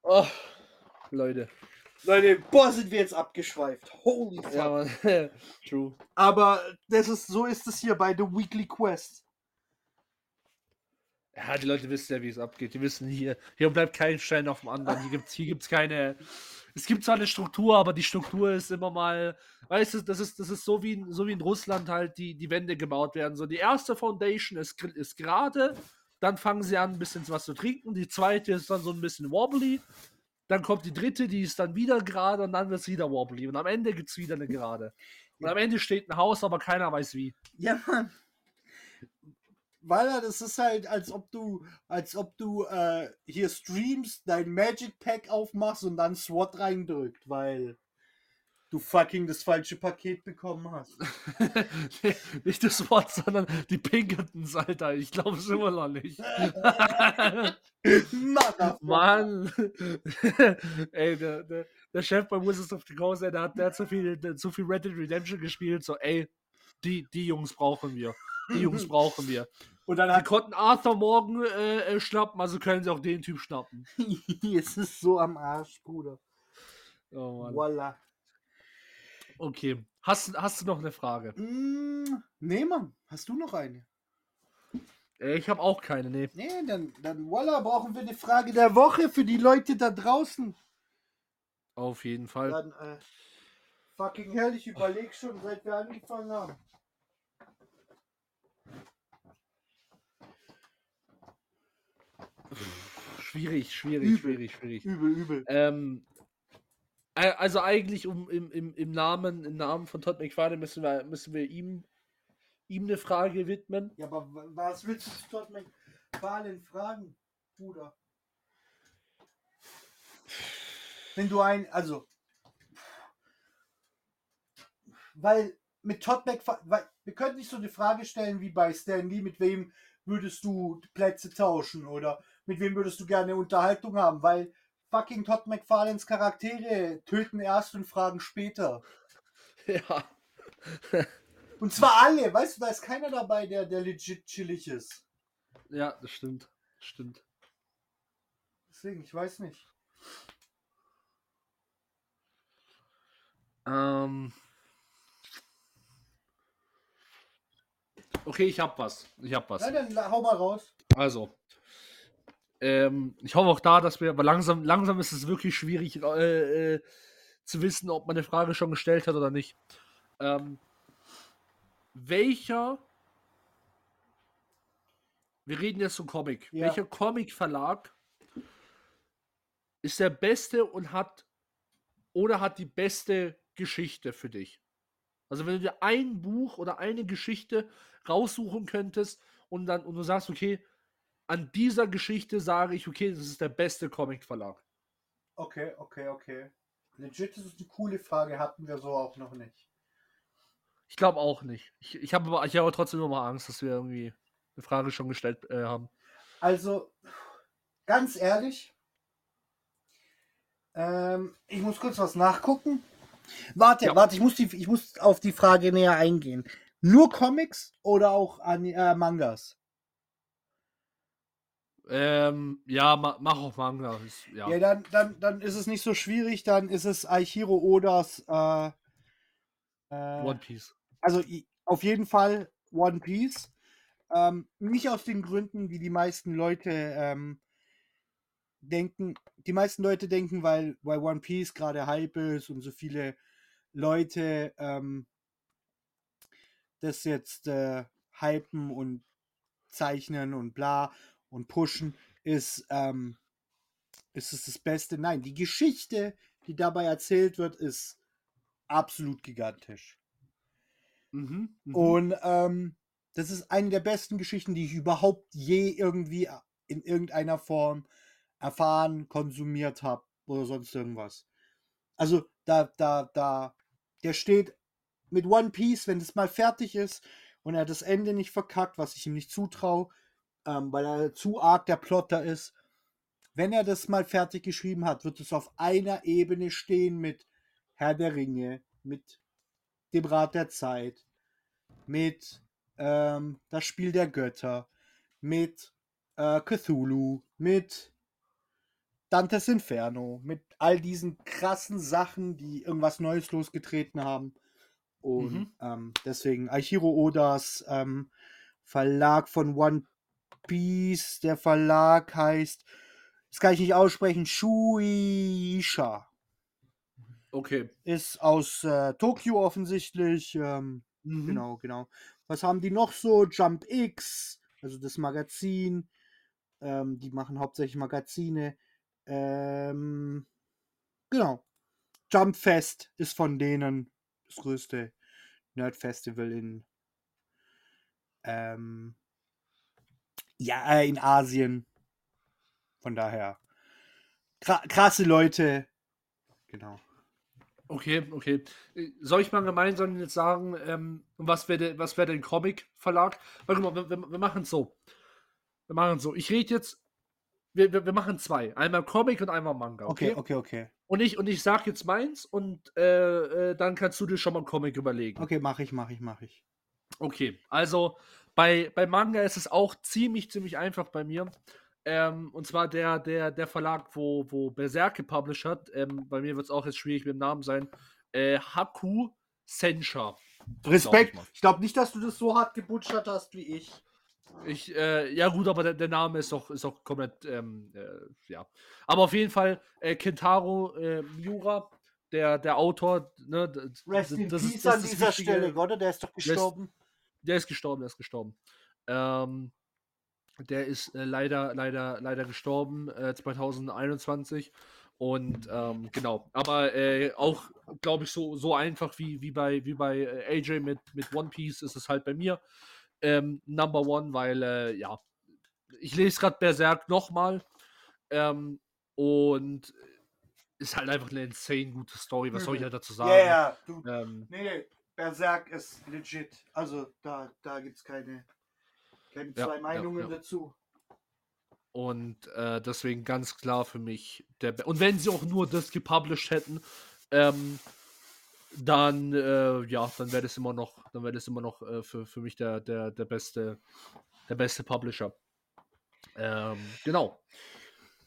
Oh, Leute. Leute, boah, sind wir jetzt abgeschweift. Holy fuck. Ja. True. Aber das ist, so ist es hier bei The Weekly Quest. Ja, die Leute wissen ja, wie es abgeht. Die wissen hier, hier bleibt kein Stein auf dem anderen. Hier gibt es hier gibt's keine. Es gibt zwar eine Struktur, aber die Struktur ist immer mal. Weißt du, das ist, das ist so, wie in, so wie in Russland halt die, die Wände gebaut werden. So, die erste Foundation ist, ist gerade. Dann fangen sie an, ein bisschen was zu trinken. Die zweite ist dann so ein bisschen wobbly. Dann kommt die dritte, die ist dann wieder gerade und dann wird es wieder wobbly. Und am Ende gibt es wieder eine gerade. Und am Ende steht ein Haus, aber keiner weiß wie. Ja, Mann. Weil das ist halt, als ob du, als ob du äh, hier streamst, dein Magic Pack aufmachst und dann SWAT reindrückt, weil du fucking das falsche Paket bekommen hast. nicht das Wort, sondern die Pinkertons, Alter. Ich glaube es immer noch nicht. Mann! ey, der, der, der, Chef bei Wizards of the Coast, der hat, der hat so viel, der, so viel Red Dead Redemption gespielt, so, ey, die, die Jungs brauchen wir. Die Jungs brauchen wir. Und dann hat, die konnten Arthur morgen äh, äh, schnappen, also können sie auch den Typ schnappen. es ist so am Arsch, Bruder. Oh Mann. Voila. Okay. Hast, hast du noch eine Frage? Mm, nee, Mann. Hast du noch eine? Äh, ich habe auch keine, nee. Nee, dann, dann voila, brauchen wir eine Frage der Woche für die Leute da draußen. Auf jeden Fall. Dann, äh, fucking hell, ich überlege schon, seit wir angefangen haben. Schwierig, schwierig, übel. schwierig, schwierig. Übel, übel. Ähm, also eigentlich um im, im, im Namen im Namen von Todd McFarlane müssen wir müssen wir ihm ihm eine Frage widmen. Ja, aber was willst du Todd McFarlane fragen, Bruder? Wenn du ein also weil mit Todd McFarlane wir können nicht so eine Frage stellen wie bei Stan Lee, mit wem würdest du Plätze tauschen oder mit wem würdest du gerne Unterhaltung haben, weil fucking Todd McFarlanes Charaktere töten erst und fragen später. Ja. und zwar alle, weißt du, da ist keiner dabei, der, der legit chillig ist. Ja, das stimmt. Stimmt. Deswegen, ich weiß nicht. Ähm. Okay, ich hab was. Ich hab was. Ja, dann hau mal raus. Also, ähm, ich hoffe auch da, dass wir, aber langsam, langsam ist es wirklich schwierig äh, äh, zu wissen, ob man eine Frage schon gestellt hat oder nicht. Ähm, welcher, wir reden jetzt zum Comic, ja. welcher Comic-Verlag ist der beste und hat oder hat die beste Geschichte für dich? Also wenn du dir ein Buch oder eine Geschichte raussuchen könntest und dann und du sagst, okay, an dieser Geschichte sage ich, okay, das ist der beste Comic-Verlag. Okay, okay, okay. Legit, das ist eine coole Frage, hatten wir so auch noch nicht. Ich glaube auch nicht. Ich, ich habe aber, ich hab trotzdem immer mal Angst, dass wir irgendwie eine Frage schon gestellt äh, haben. Also, ganz ehrlich, ähm, ich muss kurz was nachgucken. Warte, ja. warte, ich muss, die, ich muss auf die Frage näher eingehen. Nur Comics oder auch an, äh, Mangas? Ähm, ja, ma, mach auch Manga. Ist, ja, ja dann, dann, dann ist es nicht so schwierig. Dann ist es Aichiro Odas äh, äh, One Piece. Also auf jeden Fall One Piece. Ähm, nicht aus den Gründen, wie die meisten Leute ähm, denken. Die meisten Leute denken, weil, weil One Piece gerade Hype ist und so viele Leute ähm, das jetzt äh, hypen und zeichnen und bla und pushen, ist, ähm, ist es das Beste. Nein, die Geschichte, die dabei erzählt wird, ist absolut gigantisch. Mhm, mh. Und ähm, das ist eine der besten Geschichten, die ich überhaupt je irgendwie in irgendeiner Form erfahren, konsumiert habe oder sonst irgendwas. Also da, da, da, der steht mit One Piece, wenn es mal fertig ist und er das Ende nicht verkackt, was ich ihm nicht zutraue, ähm, weil er zu arg der Plotter ist. Wenn er das mal fertig geschrieben hat, wird es auf einer Ebene stehen mit Herr der Ringe, mit dem Rat der Zeit, mit ähm, das Spiel der Götter, mit äh, Cthulhu, mit Dantes Inferno, mit all diesen krassen Sachen, die irgendwas Neues losgetreten haben. Und mhm. ähm, deswegen Aichiro Odas ähm, Verlag von One Piece. Der Verlag heißt, das kann ich nicht aussprechen, Shueisha. Okay. Ist aus äh, Tokio offensichtlich. Ähm, mhm. Genau, genau. Was haben die noch so? Jump X, also das Magazin. Ähm, die machen hauptsächlich Magazine. Ähm, genau. Jump Fest ist von denen das größte Nerd-Festival in ähm, ja, äh, in Asien. Von daher. krasse Leute. Genau. Okay, okay. Soll ich mal gemeinsam jetzt sagen, ähm, was wäre was wär denn Comic-Verlag? Warte mal, wir, wir, wir machen es so. Wir machen es so. Ich rede jetzt, wir, wir, wir machen zwei. Einmal Comic und einmal Manga. Okay, okay, okay. okay. Und ich, und ich sag jetzt meins und äh, äh, dann kannst du dir schon mal Comic überlegen. Okay, mach ich, mach ich, mach ich. Okay, also bei, bei Manga ist es auch ziemlich, ziemlich einfach bei mir. Ähm, und zwar der, der, der Verlag, wo, wo Berserk gepublished hat. Ähm, bei mir wird es auch jetzt schwierig mit dem Namen sein. Äh, Haku Sensha. Respekt. Glaub ich, ich glaube nicht, dass du das so hart gebutschert hast wie ich. Ich, äh, ja gut, aber der, der, Name ist doch, ist komplett, ähm, äh, ja. Aber auf jeden Fall, äh, Kentaro äh, Miura, der, der Autor, ne, Rest in das Peace ist, an dieser Stelle, oder? Der ist doch gestorben. Der ist, der ist gestorben, der ist gestorben. Ähm, der ist äh, leider, leider, leider gestorben, äh, 2021. Und ähm, genau, aber äh, auch, glaube ich, so, so einfach wie, wie bei, wie bei äh, AJ mit, mit One Piece ist es halt bei mir ähm, Number One, weil, äh, ja, ich lese gerade Berserk nochmal ähm, und ist halt einfach eine insane gute Story. Was soll ich halt dazu sagen? Ja, yeah, du. Ähm, nee, Berserk ist legit. Also da, da gibt es keine keine zwei ja, Meinungen ja, ja. dazu. Und äh, deswegen ganz klar für mich der Be Und wenn sie auch nur das gepublished hätten, ähm, dann äh, ja, dann wäre das immer noch, dann wäre das immer noch äh, für, für mich der, der, der beste, der beste Publisher. Ähm, genau.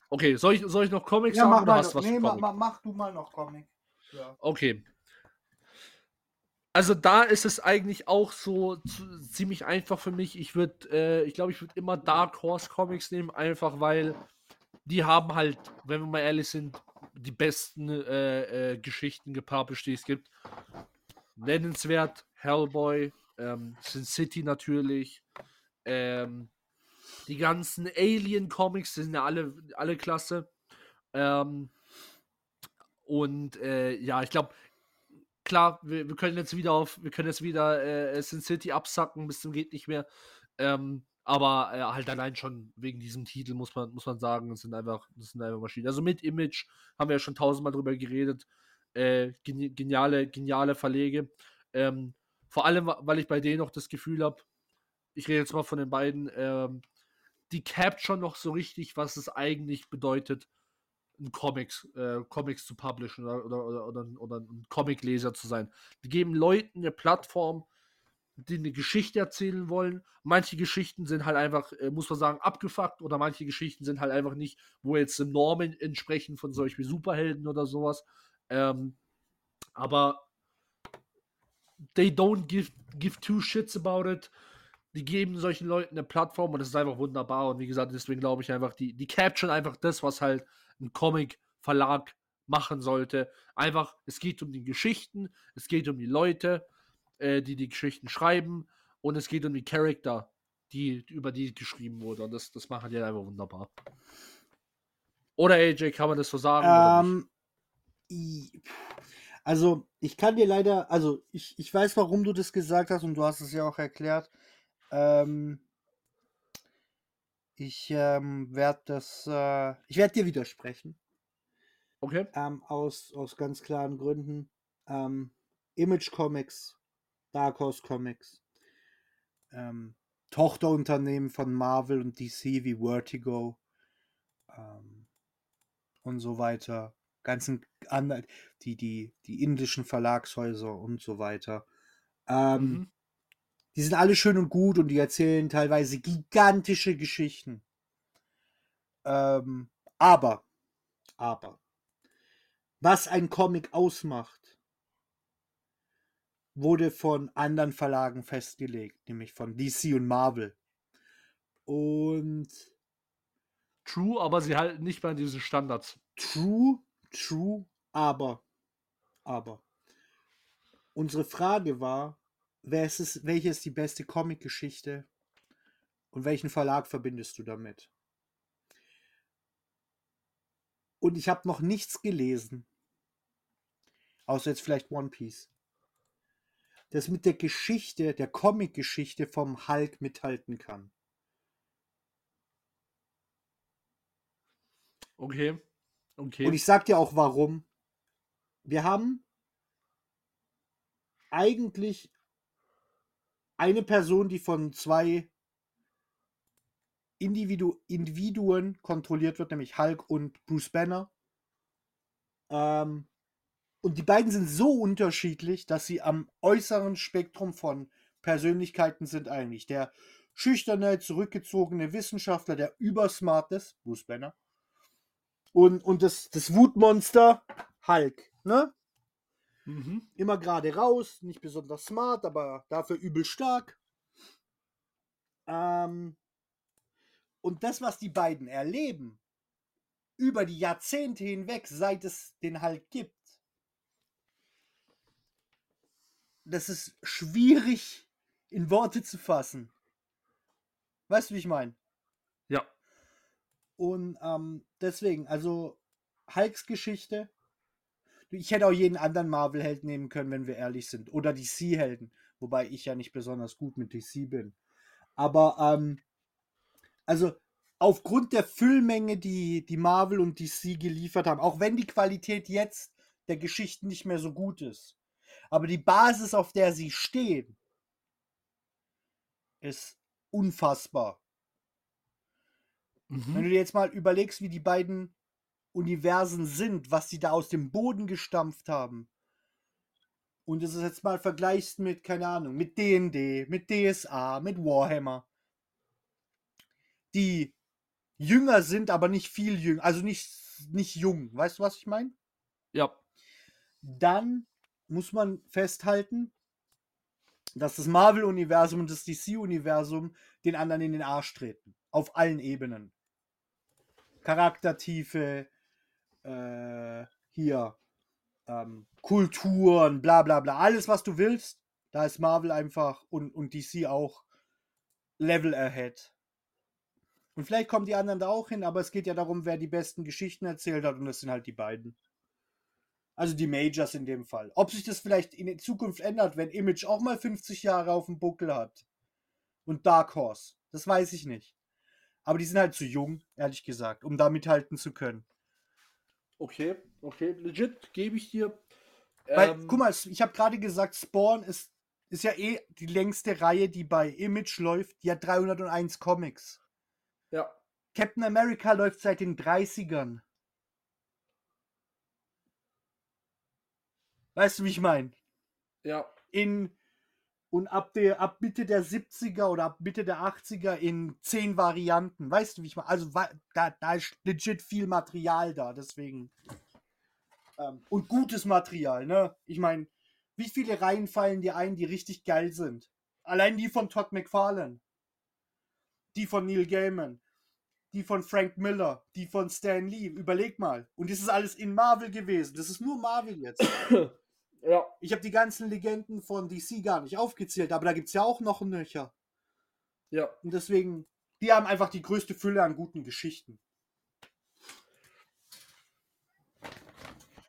Okay, soll ich, soll ich noch Comics ja, sagen mach oder hast was nee, mach, mach, du mal noch Comic. Ja. Okay, also da ist es eigentlich auch so zu, ziemlich einfach für mich. Ich würde, äh, ich glaube, ich würde immer Dark Horse Comics nehmen, einfach weil die haben halt, wenn wir mal ehrlich sind, die besten äh, äh, Geschichten gepublished, die es gibt. Nennenswert, Hellboy, ähm, Sin City natürlich, ähm, die ganzen Alien-Comics sind ja alle, alle klasse. Ähm, und äh, ja, ich glaube, klar, wir, wir, können jetzt wieder auf, wir können jetzt wieder äh, Sin City absacken, bis zum geht nicht mehr. Ähm, aber äh, halt allein schon wegen diesem Titel muss man, muss man sagen, das sind einfach, das sind einfach Maschinen. Also mit Image haben wir ja schon tausendmal drüber geredet. Äh, geniale, geniale Verlege. Ähm, vor allem, weil ich bei denen noch das Gefühl habe, ich rede jetzt mal von den beiden, ähm, die capt schon noch so richtig, was es eigentlich bedeutet, Comics, äh, Comics zu publishen oder, oder, oder, oder, oder ein Comicleser zu sein. Die geben Leuten eine Plattform, die eine Geschichte erzählen wollen. Manche Geschichten sind halt einfach, äh, muss man sagen, abgefuckt oder manche Geschichten sind halt einfach nicht, wo jetzt Normen entsprechen von solch wie Superhelden oder sowas. Ähm, aber they don't give, give two shits about it. Die geben solchen Leuten eine Plattform und das ist einfach wunderbar. Und wie gesagt, deswegen glaube ich einfach, die, die capturen einfach das, was halt ein Comic-Verlag machen sollte. Einfach, es geht um die Geschichten, es geht um die Leute, äh, die die Geschichten schreiben und es geht um die Charakter, die, über die geschrieben wurde. Und das, das machen die einfach wunderbar. Oder AJ, kann man das so sagen? Ähm, also, ich kann dir leider, also ich, ich weiß, warum du das gesagt hast und du hast es ja auch erklärt. Ähm, ich ähm, werde das, äh, ich werde dir widersprechen. Okay. Ähm, aus, aus ganz klaren Gründen. Ähm, Image Comics, Dark Horse Comics, ähm, Tochterunternehmen von Marvel und DC wie Vertigo ähm, und so weiter. Ganzen anderen, die, die, die indischen Verlagshäuser und so weiter. Ähm, mhm. Die sind alle schön und gut und die erzählen teilweise gigantische Geschichten. Ähm, aber, aber, was ein Comic ausmacht, wurde von anderen Verlagen festgelegt, nämlich von DC und Marvel. Und True, aber sie halten nicht bei diesen Standards. True, true, aber, aber. Unsere Frage war, ist, welche ist die beste Comic-Geschichte und welchen Verlag verbindest du damit? Und ich habe noch nichts gelesen, außer jetzt vielleicht One Piece, das mit der Geschichte, der Comic-Geschichte vom Hulk mithalten kann. Okay. Okay. Und ich sag dir auch warum. Wir haben eigentlich eine Person, die von zwei Individu Individuen kontrolliert wird, nämlich Hulk und Bruce Banner. Ähm, und die beiden sind so unterschiedlich, dass sie am äußeren Spektrum von Persönlichkeiten sind eigentlich. Der schüchterne, zurückgezogene Wissenschaftler, der übersmart ist, Bruce Banner. Und, und das, das Wutmonster, Hulk. Ne? Mhm. Immer gerade raus, nicht besonders smart, aber dafür übel stark. Ähm, und das, was die beiden erleben, über die Jahrzehnte hinweg, seit es den Hulk gibt, das ist schwierig in Worte zu fassen. Weißt du, wie ich meine? Ja. Und ähm, deswegen, also Hulks Geschichte. Ich hätte auch jeden anderen Marvel-Held nehmen können, wenn wir ehrlich sind. Oder DC-Helden. Wobei ich ja nicht besonders gut mit DC bin. Aber, ähm, also aufgrund der Füllmenge, die, die Marvel und DC geliefert haben, auch wenn die Qualität jetzt der Geschichten nicht mehr so gut ist, aber die Basis, auf der sie stehen, ist unfassbar. Wenn Mhm. du dir jetzt mal überlegst, wie die beiden Universen sind, was sie da aus dem Boden gestampft haben. Und es jetzt mal vergleichst mit, keine Ahnung, mit D&D, mit DSA, mit Warhammer. Die jünger sind, aber nicht viel jünger, also nicht, nicht jung. Weißt du, was ich meine? Ja. Dann muss man festhalten, dass das Marvel-Universum und das DC-Universum den anderen in den Arsch treten. Auf allen Ebenen. Charaktertiefe, äh, hier, ähm, Kulturen, bla bla bla. Alles, was du willst, da ist Marvel einfach und, und DC auch Level ahead. Und vielleicht kommen die anderen da auch hin, aber es geht ja darum, wer die besten Geschichten erzählt hat und das sind halt die beiden. Also die Majors in dem Fall. Ob sich das vielleicht in Zukunft ändert, wenn Image auch mal 50 Jahre auf dem Buckel hat. Und Dark Horse. Das weiß ich nicht. Aber die sind halt zu jung, ehrlich gesagt, um da mithalten zu können. Okay, okay, legit, gebe ich dir. Weil, Ähm, guck mal, ich habe gerade gesagt, Spawn ist, ist ja eh die längste Reihe, die bei Image läuft. Die hat 301 Comics. Ja, Captain America läuft seit den 30ern. Weißt du, wie ich meine? ja, in und ab der ab Mitte der 70er oder ab Mitte der 80er in zehn Varianten. Weißt du, wie ich meine? Also da, da ist legit viel Material da, deswegen. Ähm, und gutes Material, ne? Ich meine, wie viele Reihen fallen dir ein, die richtig geil sind? Allein die von Todd McFarlane. Die von Neil Gaiman. Die von Frank Miller. Die von Stan Lee. Überleg mal. Und das ist alles in Marvel gewesen. Das ist nur Marvel jetzt. ja, Ich habe die ganzen Legenden von DC gar nicht aufgezählt, aber da gibt es ja auch noch Nöcher. ja. Und deswegen, die haben einfach die größte Fülle an guten Geschichten.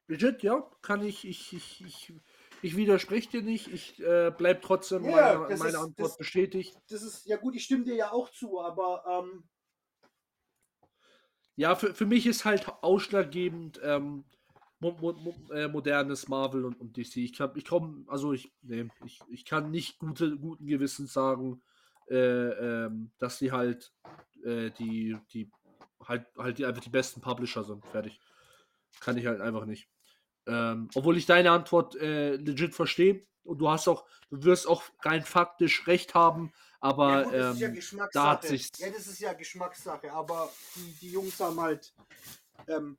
Legit, ja, kann ich, ich, ich, ich, ich widerspreche dir nicht, ich äh, bleib trotzdem Ja, meiner, meine Antwort das- bestätigt. Das ist, ja gut, ich stimme dir ja auch zu, aber ähm, Ja, für, für mich ist halt ausschlaggebend ähm, mo mo äh, modernes Marvel und, und DC. Ich kann, ich komm, also ich, nee, ich, ich kann nicht gute, guten Gewissens sagen, äh, ähm, dass sie halt äh, die, die halt, halt die, einfach die besten Publisher sind. Fertig. Kann ich halt einfach nicht. Ähm, obwohl ich deine Antwort äh, legit verstehe und du hast auch, du wirst auch rein faktisch recht haben, aber ja gut, das ist ja ähm, Geschmackssache. da hat Ja, das ist ja Geschmackssache, aber die, die Jungs haben halt. Ähm,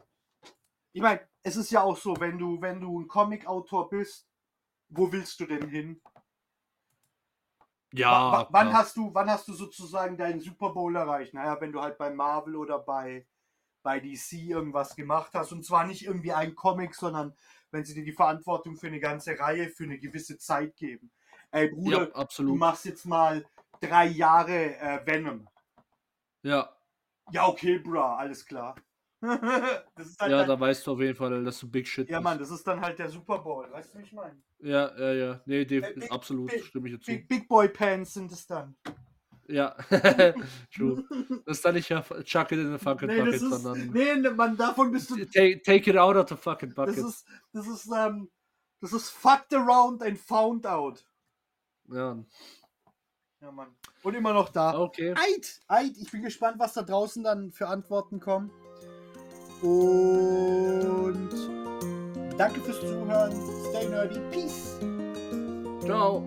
ich meine, es ist ja auch so, wenn du, wenn du ein Comic-Autor bist, wo willst du denn hin? ja, wa- wann klar. hast du, wann hast du sozusagen deinen Super Bowl erreicht? Naja, wenn du halt bei Marvel oder bei, bei DC irgendwas gemacht hast. Und zwar nicht irgendwie ein Comic, sondern wenn sie dir die Verantwortung für eine ganze Reihe für eine gewisse Zeit geben. Ey, Bruder, ja, du machst jetzt mal drei Jahre äh, Venom. Ja, Ja, okay, bra, alles klar. das halt ja, da weißt du auf jeden Fall, dass du Big Shit ja, bist. Mann, das ist dann halt der Super Bowl. Weißt du, wie ich meine? Ja, ja, ja. Nee, def Äh, Big- absolut, Big- stimme ich dir zu. Big, Big Boy Pants sind es dann. Ja, true. Das ist dann nicht ja Chuck it in the fucking Nee, bucket, das ist, sondern nee, ne, Mann, davon bist du take, take it out of the fucking Das bucket. ist, das ist, ähm, Das ist fucked around and found out. Ja. Ja, Mann. Und immer noch da. Okay. Eid! Eid! Ich bin gespannt, was da draußen dann für Antworten kommen. Und danke fürs Zuhören. Stay nerdy. Peace. Ciao.